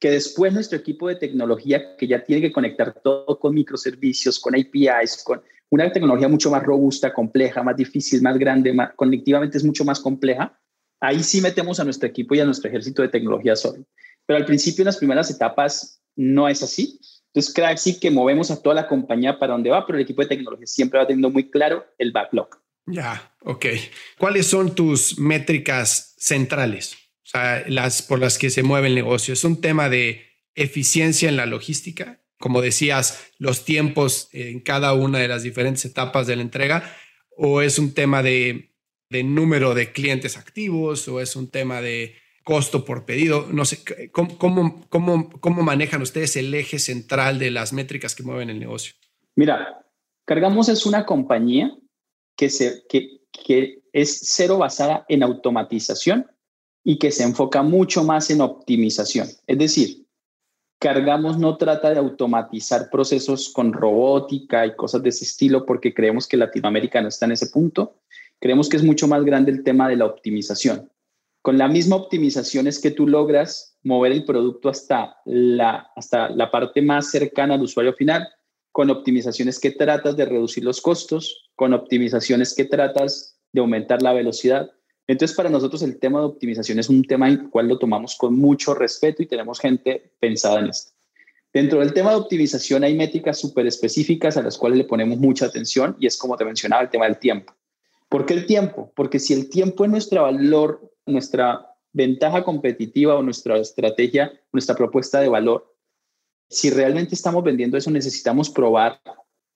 Speaker 1: que después nuestro equipo de tecnología, que ya tiene que conectar todo con microservicios, con APIs, con una tecnología mucho más robusta, compleja, más difícil, más grande, más, conectivamente es mucho más compleja, ahí sí metemos a nuestro equipo y a nuestro ejército de tecnología solo. Pero al principio, en las primeras etapas, no es así. Entonces, crea sí que movemos a toda la compañía para donde va, pero el equipo de tecnología siempre va teniendo muy claro el backlog.
Speaker 2: Ya, ok. ¿Cuáles son tus métricas centrales? O sea, las por las que se mueve el negocio. ¿Es un tema de eficiencia en la logística? Como decías, los tiempos en cada una de las diferentes etapas de la entrega. ¿O es un tema de de número de clientes activos o es un tema de costo por pedido? No sé, ¿cómo, cómo, cómo, manejan ustedes el eje central de las métricas que mueven el negocio?
Speaker 1: Mira, Cargamos es una compañía que, se, que, que es cero basada en automatización y que se enfoca mucho más en optimización. Es decir, Cargamos no trata de automatizar procesos con robótica y cosas de ese estilo porque creemos que Latinoamérica no está en ese punto, Creemos que es mucho más grande el tema de la optimización. Con la misma optimización es que tú logras mover el producto hasta la, hasta la parte más cercana al usuario final. Con optimizaciones que tratas de reducir los costos, con optimizaciones que tratas de aumentar la velocidad. Entonces, para nosotros el tema de optimización es un tema en el cual lo tomamos con mucho respeto y tenemos gente pensada en esto. Dentro del tema de optimización hay métricas súper específicas a las cuales le ponemos mucha atención y es como te mencionaba el tema del tiempo. ¿Por qué el tiempo? Porque si el tiempo es nuestro valor, nuestra ventaja competitiva o nuestra estrategia, nuestra propuesta de valor, si realmente estamos vendiendo eso, necesitamos probar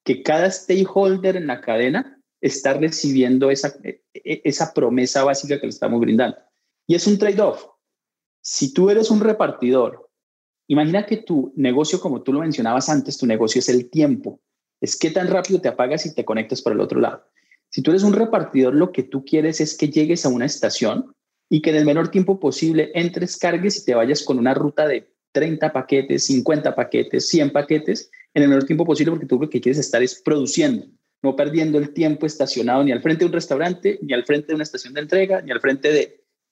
Speaker 1: que cada stakeholder en la cadena está recibiendo esa, e, e, esa promesa básica que le estamos brindando. Y es un trade-off. Si tú eres un repartidor, imagina que tu negocio, como tú lo mencionabas antes, tu negocio es el tiempo. Es qué tan rápido te apagas y te conectas por el otro lado. Si tú eres un repartidor, lo que tú quieres es que llegues a una estación y que en el menor tiempo posible entres, cargues y te vayas con una ruta de 30 paquetes, 50 paquetes, 100 paquetes en el menor tiempo posible porque tú lo que quieres estar es produciendo, no perdiendo el tiempo estacionado ni al frente de un restaurante, ni al frente de una estación de entrega, ni al frente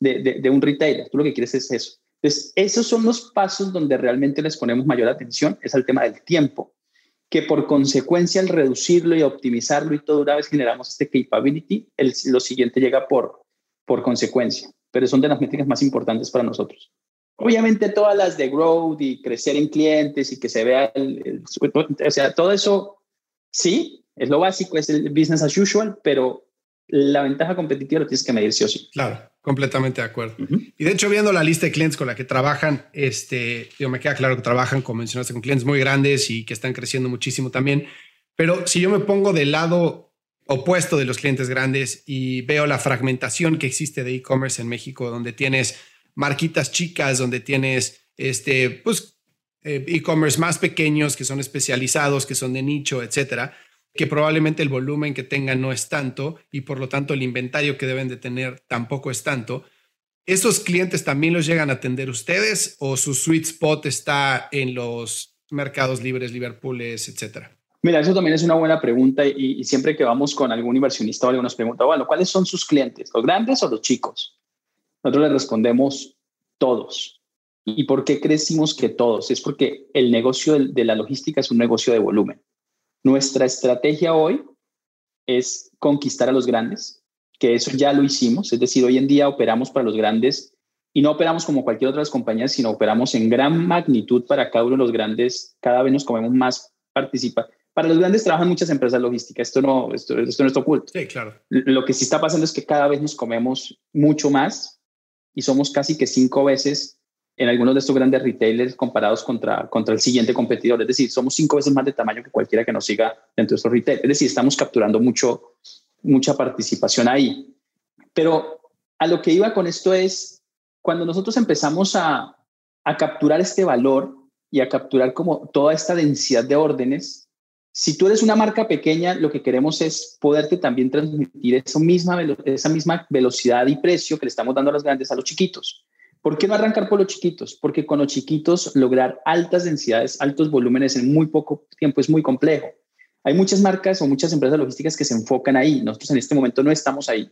Speaker 1: de, un retailer. Tú lo que quieres es eso. Entonces, esos son los pasos donde realmente les ponemos mayor atención, es al tema del tiempo que por consecuencia al reducirlo y optimizarlo y todo, una vez generamos este capability, el, lo siguiente llega por, por consecuencia, pero son de las métricas más importantes para nosotros. Obviamente todas las de growth y crecer en clientes y que se vea el, o sea, todo eso sí, es lo básico, es el business as usual, pero la ventaja competitiva lo tienes que medir sí o sí.
Speaker 2: Claro, completamente de acuerdo. Y de hecho, viendo la lista de clientes con la que trabajan, este, digo, me queda claro que trabajan, como mencionaste, con clientes muy grandes y que están creciendo muchísimo también. Pero si yo me pongo del lado opuesto de los clientes grandes y veo la fragmentación que existe de e-commerce en México, donde tienes marquitas chicas, donde tienes este, pues, eh, e-commerce más pequeños que son especializados, que son de nicho, etcétera que probablemente el volumen que tengan no es tanto y por lo tanto el inventario que deben de tener tampoco es tanto. ¿Esos clientes también los llegan a atender ustedes o su sweet spot está en los mercados libres, Liverpooles, etcétera?
Speaker 1: Mira, eso también es una buena pregunta y, siempre que vamos con algún inversionista o algo nos pregunta, bueno, ¿cuáles son sus clientes? ¿Los grandes o los chicos? Nosotros les respondemos todos. ¿Y por qué crecimos que todos? Es porque el negocio de la logística es un negocio de volumen. Nuestra estrategia hoy es conquistar a los grandes, que eso ya lo hicimos, es decir, hoy en día operamos para los grandes y no operamos como cualquier otra compañía, sino operamos en gran magnitud para cada uno de los grandes, cada vez nos comemos más participa. Para los grandes trabajan muchas empresas logísticas, esto no, esto, esto no está oculto.
Speaker 2: Sí, claro.
Speaker 1: Lo que sí está pasando es que cada vez nos comemos mucho más y somos casi que cinco veces en algunos de estos grandes retailers comparados contra, contra el siguiente competidor. Es decir, somos cinco veces más de tamaño que cualquiera que nos siga dentro de estos retailers. Es decir, estamos capturando mucho, mucha participación ahí. Pero a lo que iba con esto es, cuando nosotros empezamos a, a capturar este valor y a capturar como toda esta densidad de órdenes, si tú eres una marca pequeña, lo que queremos es poderte también transmitir esa misma, esa misma velocidad y precio que le estamos dando a los grandes a los chiquitos. ¿Por qué no arrancar por los chiquitos? Porque con los chiquitos lograr altas densidades, altos volúmenes en muy poco tiempo es muy complejo. Hay muchas marcas o muchas empresas logísticas que se enfocan ahí. Nosotros en este momento no estamos ahí.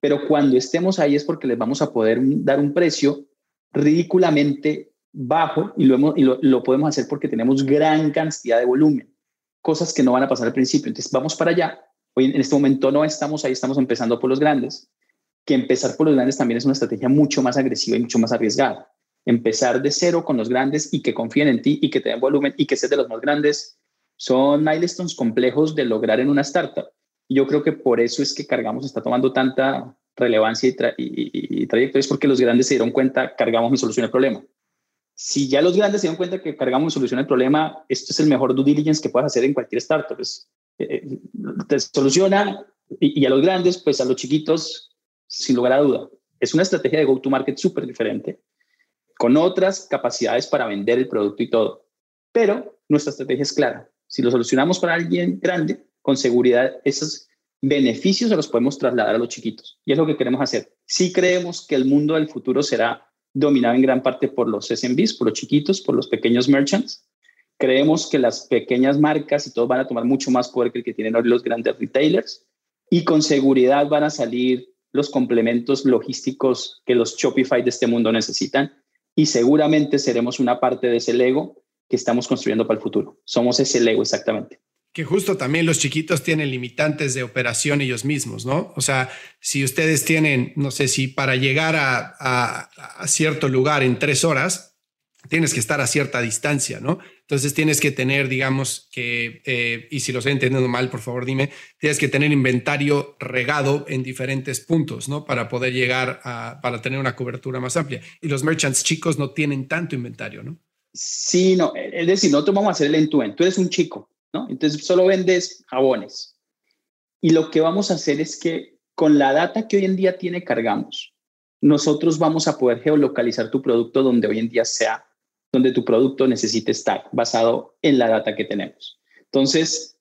Speaker 1: Pero cuando estemos ahí es porque les vamos a poder dar un precio ridículamente bajo y, lo, lo podemos hacer porque tenemos gran cantidad de volumen cosas que no van a pasar al principio. Entonces vamos para allá. Hoy en este momento no estamos ahí, estamos empezando por los grandes, que empezar por los grandes también es una estrategia mucho más agresiva y mucho más arriesgada. Empezar de cero con los grandes y que confíen en ti y que te den volumen y que seas de los más grandes son milestones complejos de lograr en una startup. Yo creo que por eso es que Cargamos está tomando tanta relevancia y, y, trayectoria, es porque los grandes se dieron cuenta, Cargamos mi solución al problema si ya los grandes se dan cuenta que cargamos solución al problema, esto es el mejor due diligence que puedes hacer en cualquier startup. Es, eh, eh, te soluciona y, a los grandes, pues a los chiquitos, sin lugar a duda. Es una estrategia de go-to-market súper diferente, con otras capacidades para vender el producto y todo. Pero nuestra estrategia es clara. Si lo solucionamos para alguien grande, con seguridad, esos beneficios se los podemos trasladar a los chiquitos. Y es lo que queremos hacer. Si creemos que el mundo del futuro será dominado en gran parte por los SMBs, por los chiquitos, por los pequeños merchants. Creemos que las pequeñas marcas y todos van a tomar mucho más poder que el que tienen hoy los grandes retailers y con seguridad van a salir los complementos logísticos que los Shopify de este mundo necesitan y seguramente seremos una parte de ese Lego que estamos construyendo para el futuro. Somos ese Lego exactamente
Speaker 2: que justo también los chiquitos tienen limitantes de operación ellos mismos, ¿no? O sea, si ustedes tienen, no sé, si para llegar a, cierto lugar en tres horas, tienes que estar a cierta distancia, ¿no? Entonces tienes que tener, digamos, que, eh, y si lo estoy entendiendo mal, por favor dime, tienes que tener inventario regado en diferentes puntos, ¿no? Para poder llegar a, para tener una cobertura más amplia. Y los merchants chicos no tienen tanto inventario, ¿no?
Speaker 1: Sí, no, es decir, nosotros vamos a hacer el to -end. Tú eres un chico, entonces solo vendes jabones. Y lo que vamos a hacer es que con la data que hoy en día tiene Cargamos, nosotros vamos a poder geolocalizar tu producto donde hoy en día sea, donde tu producto necesite estar, basado en la data que tenemos. Entonces,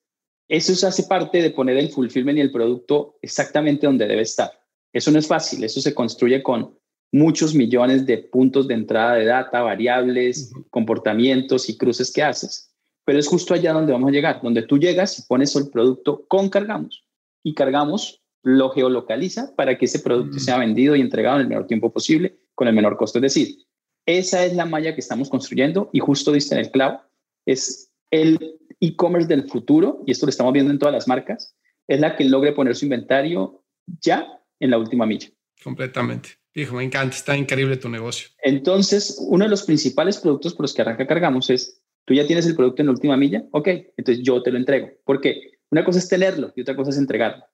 Speaker 1: eso hace parte de poner el fulfillment y el producto exactamente donde debe estar. Eso no es fácil, eso se construye con muchos millones de puntos de entrada de data, variables, comportamientos y cruces que haces pero es justo allá donde vamos a llegar, donde tú llegas y pones el producto con cargamos y cargamos lo geolocaliza para que ese producto sea vendido y entregado en el menor tiempo posible con el menor costo. Es decir, esa es la malla que estamos construyendo y justo diste en el clavo, es el e-commerce del futuro y esto lo estamos viendo en todas las marcas, es la que logre poner su inventario ya en la última milla.
Speaker 2: Completamente. Hijo, me encanta, está increíble tu negocio.
Speaker 1: Entonces, uno de los principales productos por los que arranca Cargamos es Tú ya tienes el producto en la última milla, ok, entonces yo te lo entrego. ¿Por qué? Una cosa es tenerlo y otra cosa es entregarlo.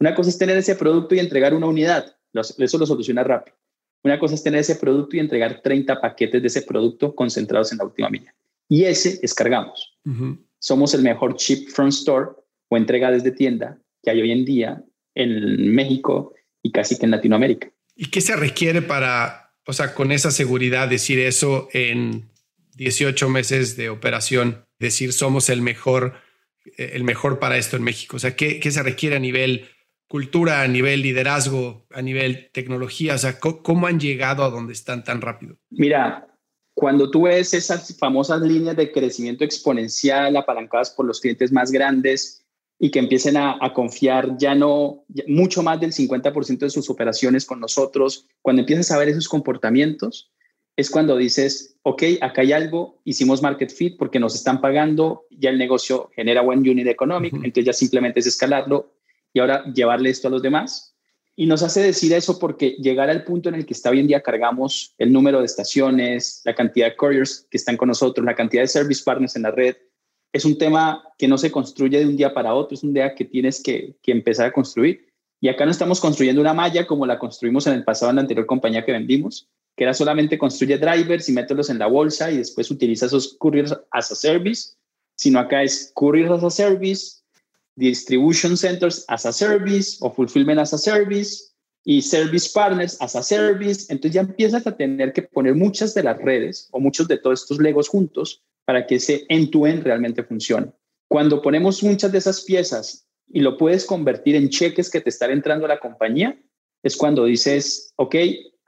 Speaker 1: Una cosa es tener ese producto y entregar una unidad, eso lo soluciona rápido. Una cosa es tener ese producto y entregar 30 paquetes de ese producto concentrados en la última milla. Y ese es cargamos. Somos el mejor chip from store o entrega desde tienda que hay hoy en día en México y casi que en Latinoamérica.
Speaker 2: ¿Y qué se requiere para, o sea, con esa seguridad decir eso en 18 meses de operación, decir somos el mejor, eh, el mejor para esto en México? O sea, ¿qué, se requiere a nivel cultura, a nivel liderazgo, a nivel tecnología? O sea, ¿cómo, han llegado a donde están tan rápido?
Speaker 1: Mira, cuando tú ves esas famosas líneas de crecimiento exponencial apalancadas por los clientes más grandes y que empiecen a, a confiar ya no mucho más del 50% de sus operaciones con nosotros, cuando empiezas a ver esos comportamientos, es cuando dices, ok, acá hay algo, hicimos market fit porque nos están pagando, ya el negocio genera buen unit economic, entonces ya simplemente es escalarlo y ahora llevarle esto a los demás. Y nos hace decir eso porque llegar al punto en el que está hoy en día cargamos el número de estaciones, la cantidad de couriers que están con nosotros, la cantidad de service partners en la red, es un tema que no se construye de un día para otro, es un día que tienes que, que empezar a construir. Y acá no estamos construyendo una malla como la construimos en el pasado en la anterior compañía que vendimos, que era solamente construye drivers y mételos en la bolsa y después utiliza esos couriers as a service, sino acá es couriers as a service, distribution centers as a service o fulfillment as a service y service partners as a service. Entonces ya empiezas a tener que poner muchas de las redes o muchos de todos estos legos juntos para que ese end-to-end realmente funcione. Cuando ponemos muchas de esas piezas y lo puedes convertir en cheques que te están entrando a la compañía, es cuando dices, ok,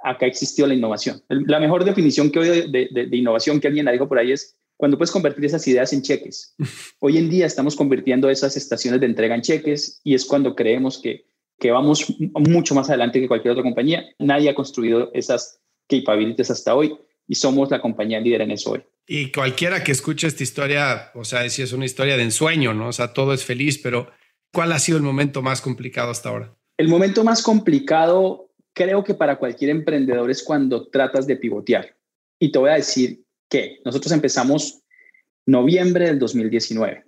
Speaker 1: acá existió la innovación. La mejor definición que hoy de, de innovación que alguien la dijo por ahí es cuando puedes convertir esas ideas en cheques. Hoy en día estamos convirtiendo esas estaciones de entrega en cheques y es cuando creemos que, que vamos mucho más adelante que cualquier otra compañía. Nadie ha construido esas capabilities hasta hoy y somos la compañía líder en eso hoy.
Speaker 2: Y cualquiera que escuche esta historia, o sea, si es una historia de ensueño, ¿no? O sea, todo es feliz, pero ¿cuál ha sido el momento más complicado hasta ahora?
Speaker 1: El momento más complicado creo que para cualquier emprendedor es cuando tratas de pivotear. Y te voy a decir que nosotros empezamos noviembre del 2019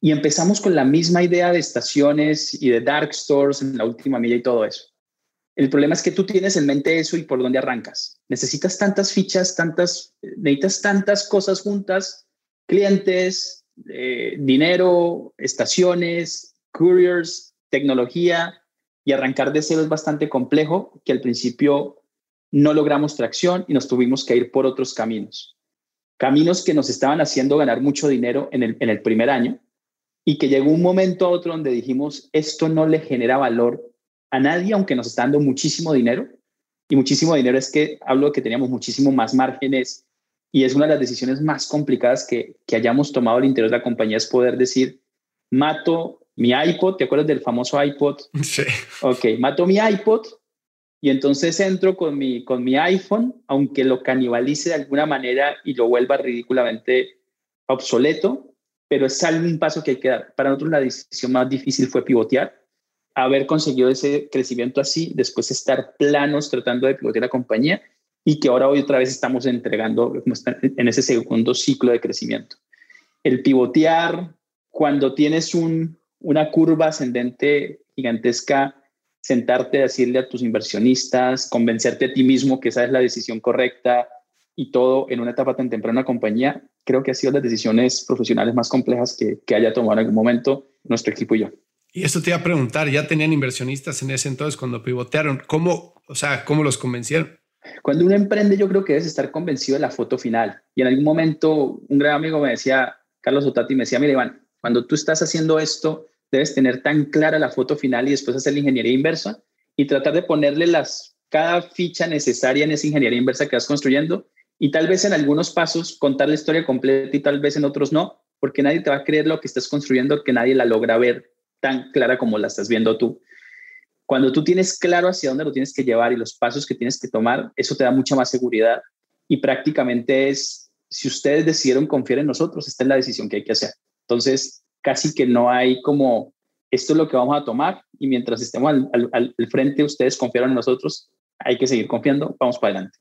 Speaker 1: y empezamos con la misma idea de estaciones y de dark stores en la última milla y todo eso. El problema es que tú tienes en mente eso y por dónde arrancas. Necesitas tantas fichas, tantas, necesitas tantas cosas juntas, clientes, eh, dinero, estaciones, couriers, tecnología, y arrancar de cero es bastante complejo, que al principio no logramos tracción y nos tuvimos que ir por otros caminos. Caminos que nos estaban haciendo ganar mucho dinero en el, en el primer año y que llegó un momento a otro donde dijimos, esto no le genera valor a nadie, aunque nos está dando muchísimo dinero. Y muchísimo dinero es que hablo de que teníamos muchísimo más márgenes y es una de las decisiones más complicadas que, que hayamos tomado al interior de la compañía, es poder decir, mato mi iPod, ¿te acuerdas del famoso iPod?
Speaker 2: Sí.
Speaker 1: Ok, mato mi iPod y entonces entro con mi, con mi iPhone, aunque lo canibalice de alguna manera y lo vuelva ridículamente obsoleto, pero es algún paso que hay que dar. Para nosotros la decisión más difícil fue pivotear, haber conseguido ese crecimiento así, después estar planos tratando de pivotear la compañía y que ahora hoy otra vez estamos entregando en ese segundo ciclo de crecimiento. El pivotear, cuando tienes un, una curva ascendente gigantesca, sentarte a decirle a tus inversionistas, convencerte a ti mismo que esa es la decisión correcta y todo en una etapa tan temprana compañía, creo que ha sido las decisiones profesionales más complejas que, que haya tomado en algún momento nuestro equipo y yo.
Speaker 2: Y esto te iba a preguntar, ¿ya tenían inversionistas en ese entonces cuando pivotearon? ¿Cómo, o sea, cómo los convencieron?
Speaker 1: Cuando uno emprende, yo creo que debes estar convencido de la foto final. Y en algún momento, un gran amigo me decía, Carlos Otati, me decía, mira, Iván, cuando tú estás haciendo esto, debes tener tan clara la foto final y después hacer la ingeniería inversa y tratar de ponerle las, cada ficha necesaria en esa ingeniería inversa que vas construyendo y tal vez en algunos pasos contar la historia completa y tal vez en otros no, porque nadie te va a creer lo que estás construyendo, que nadie la logra ver tan clara como la estás viendo tú. Cuando tú tienes claro hacia dónde lo tienes que llevar y los pasos que tienes que tomar, eso te da mucha más seguridad y prácticamente es, si ustedes decidieron confiar en nosotros, esta es la decisión que hay que hacer. Entonces, casi que no hay como, esto es lo que vamos a tomar y mientras estemos al, frente, ustedes confiaron en nosotros, hay que seguir confiando, vamos para adelante.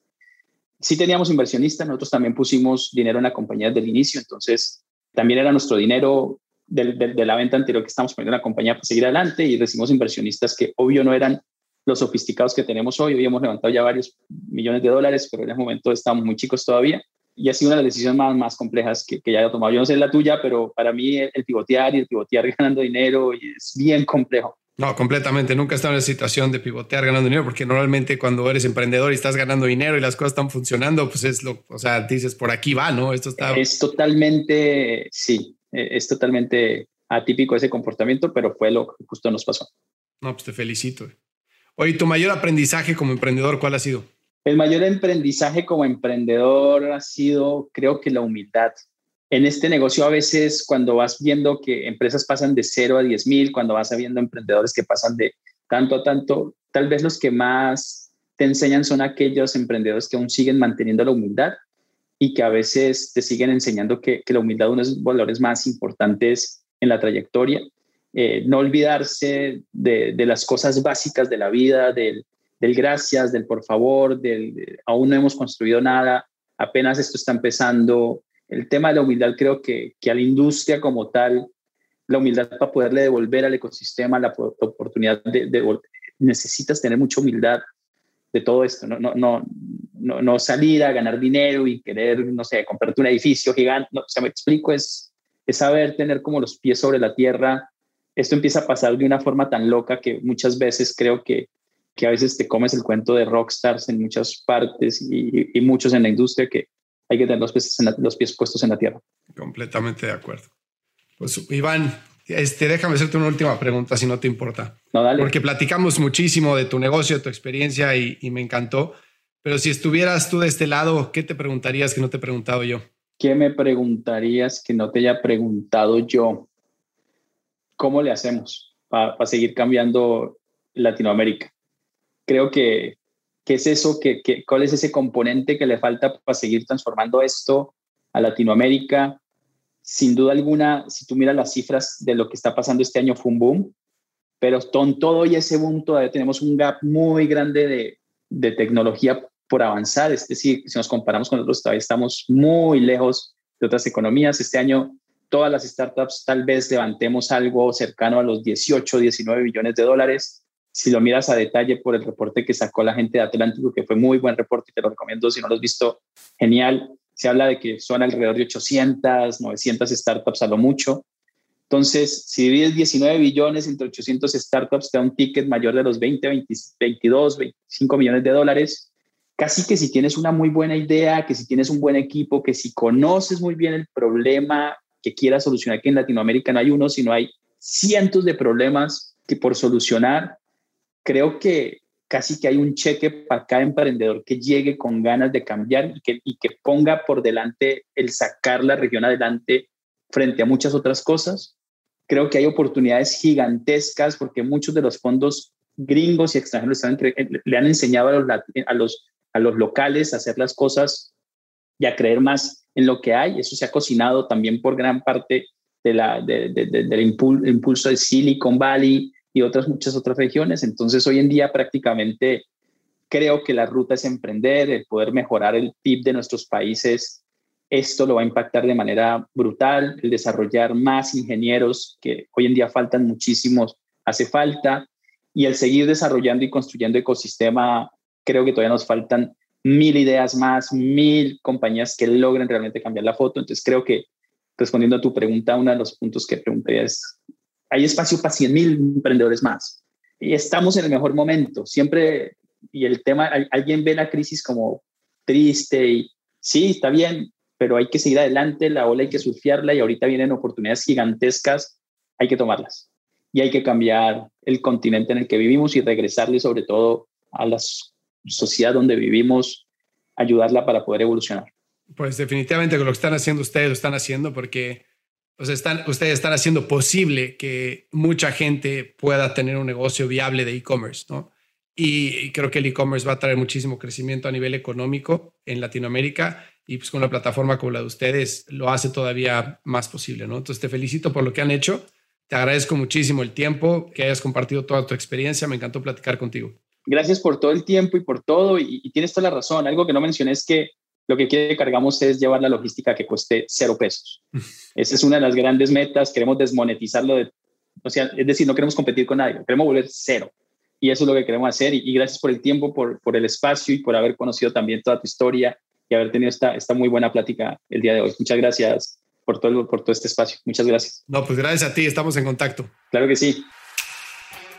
Speaker 1: Sí teníamos inversionistas, nosotros también pusimos dinero en la compañía desde el inicio, entonces también era nuestro dinero de, la venta anterior que estamos poniendo en la compañía para seguir adelante y recibimos inversionistas que obvio no eran los sofisticados que tenemos hoy. Hoy hemos levantado ya varios millones de dólares, pero en ese momento estábamos muy chicos todavía y ha sido una de las decisiones más, más complejas que, que ya he tomado. Yo no sé la tuya, pero para mí el, pivotear y el pivotear ganando dinero es bien complejo.
Speaker 2: No, completamente. Nunca he estado en la situación de pivotear ganando dinero, porque normalmente cuando eres emprendedor y estás ganando dinero y las cosas están funcionando, pues es lo, o sea, dices por aquí va, ¿no? Esto está.
Speaker 1: Es totalmente, sí, e, es totalmente atípico ese comportamiento, pero fue lo que justo nos pasó.
Speaker 2: No, pues te felicito. Oye, tu mayor aprendizaje como emprendedor, ¿cuál ha sido?
Speaker 1: El mayor aprendizaje como emprendedor ha sido, creo que la humildad. En este negocio a veces cuando vas viendo que empresas pasan de 0 a 10 mil, cuando vas viendo emprendedores que pasan de tanto a tanto, tal vez los que más te enseñan son aquellos emprendedores que aún siguen manteniendo la humildad y que a veces te siguen enseñando que, la humildad es uno de los valores más importantes en la trayectoria eh, no olvidarse de, las cosas básicas de la vida, del, gracias, del por favor, del aún no hemos construido nada, apenas esto está empezando. El tema de la humildad creo que, que a la industria como tal, la humildad para poderle devolver al ecosistema la, oportunidad de, de, necesitas tener mucha humildad de todo esto, no, no, no, no, no salir a ganar dinero y querer, no sé, comprarte un edificio gigante, no, o sea, me explico, es, es saber tener como los pies sobre la tierra. Esto empieza a pasar de una forma tan loca que muchas veces creo que, que a veces te comes el cuento de rockstars en muchas partes y, y muchos en la industria que hay que tener los pies, los pies puestos en la tierra.
Speaker 2: Completamente de acuerdo. Pues Iván, este, déjame hacerte una última pregunta, si no te importa.
Speaker 1: No, dale.
Speaker 2: Porque platicamos muchísimo de tu negocio, de tu experiencia y, y, me encantó. Pero si estuvieras tú de este lado, ¿qué te preguntarías que no te he preguntado yo?
Speaker 1: ¿Qué me preguntarías que no te haya preguntado yo? ¿Cómo le hacemos para seguir cambiando Latinoamérica? Creo que, ¿qué es eso? Que, que, ¿Cuál es ese componente que le falta para seguir transformando esto a Latinoamérica? sin duda alguna, si tú miras las cifras de lo que está pasando este año, fue un boom, pero con todo y ese boom todavía tenemos un gap muy grande de, de tecnología por avanzar. Es decir, si nos comparamos con otros, todavía estamos muy lejos de otras economías. Este año, todas las startups tal vez levantemos algo cercano a los 18, 19 billones de dólares. Si lo miras a detalle por el reporte que sacó la gente de Atlántico, que fue muy buen reporte, te lo recomiendo si no lo has visto, genial se habla de que son alrededor de 800, 900 startups a lo mucho. Entonces, si divides 19 billones entre 800 startups, te da un ticket mayor de los 20, 22, 25 millones de dólares. Casi que si tienes una muy buena idea, que si tienes un buen equipo, que si conoces muy bien el problema que quieras solucionar, que en Latinoamérica no hay uno, sino hay cientos de problemas que por solucionar, creo que casi que hay un cheque para cada emprendedor que llegue con ganas de cambiar y que, y que ponga por delante el sacar la región adelante frente a muchas otras cosas. Creo que hay oportunidades gigantescas porque muchos de los fondos gringos y extranjeros le han enseñado a los, a, los, a los locales a hacer las cosas y a creer más en lo que hay. Eso se ha cocinado también por gran parte de la, del impulso de Silicon Valley, y otras muchas otras regiones. Entonces, hoy en día prácticamente creo que la ruta es emprender, el poder mejorar el PIB de nuestros países. Esto lo va a impactar de manera brutal, el desarrollar más ingenieros, que hoy en día faltan muchísimos, hace falta, y el seguir desarrollando y construyendo ecosistema, creo que todavía nos faltan mil ideas más, mil compañías que logren realmente cambiar la foto. Entonces creo que respondiendo a tu pregunta, uno de los puntos que pregunté es hay espacio para 100 mil emprendedores más. Y estamos en el mejor momento. Siempre, y el tema, alguien ve la crisis como triste y sí, está bien, pero hay que seguir adelante, la ola hay que surfearla y ahorita vienen oportunidades gigantescas, hay que tomarlas. Y hay que cambiar el continente en el que vivimos y regresarle sobre todo a la sociedad donde vivimos, ayudarla para poder evolucionar.
Speaker 2: Pues definitivamente con lo que están haciendo ustedes lo están haciendo porque pues están, ustedes están haciendo posible que mucha gente pueda tener un negocio viable de e-commerce, ¿no? Y creo que el e-commerce va a traer muchísimo crecimiento a nivel económico en Latinoamérica y pues con una plataforma como la de ustedes lo hace todavía más posible, ¿no? Entonces te felicito por lo que han hecho. Te agradezco muchísimo el tiempo, que hayas compartido toda tu experiencia. Me encantó platicar contigo.
Speaker 1: Gracias por todo el tiempo y por todo. Y tienes toda la razón. Algo que no mencioné es que lo que quiere cargamos es llevar la logística que cueste cero pesos. Esa es una de las grandes metas. Queremos desmonetizarlo, de, o sea, es decir, no queremos competir con nadie, queremos volver cero. Y eso es lo que queremos hacer. Y, gracias por el tiempo, por, por el espacio y por haber conocido también toda tu historia y haber tenido esta, esta muy buena plática el día de hoy. Muchas gracias por todo, por todo este espacio. Muchas gracias.
Speaker 2: No, pues gracias a ti, estamos en contacto.
Speaker 1: Claro que sí.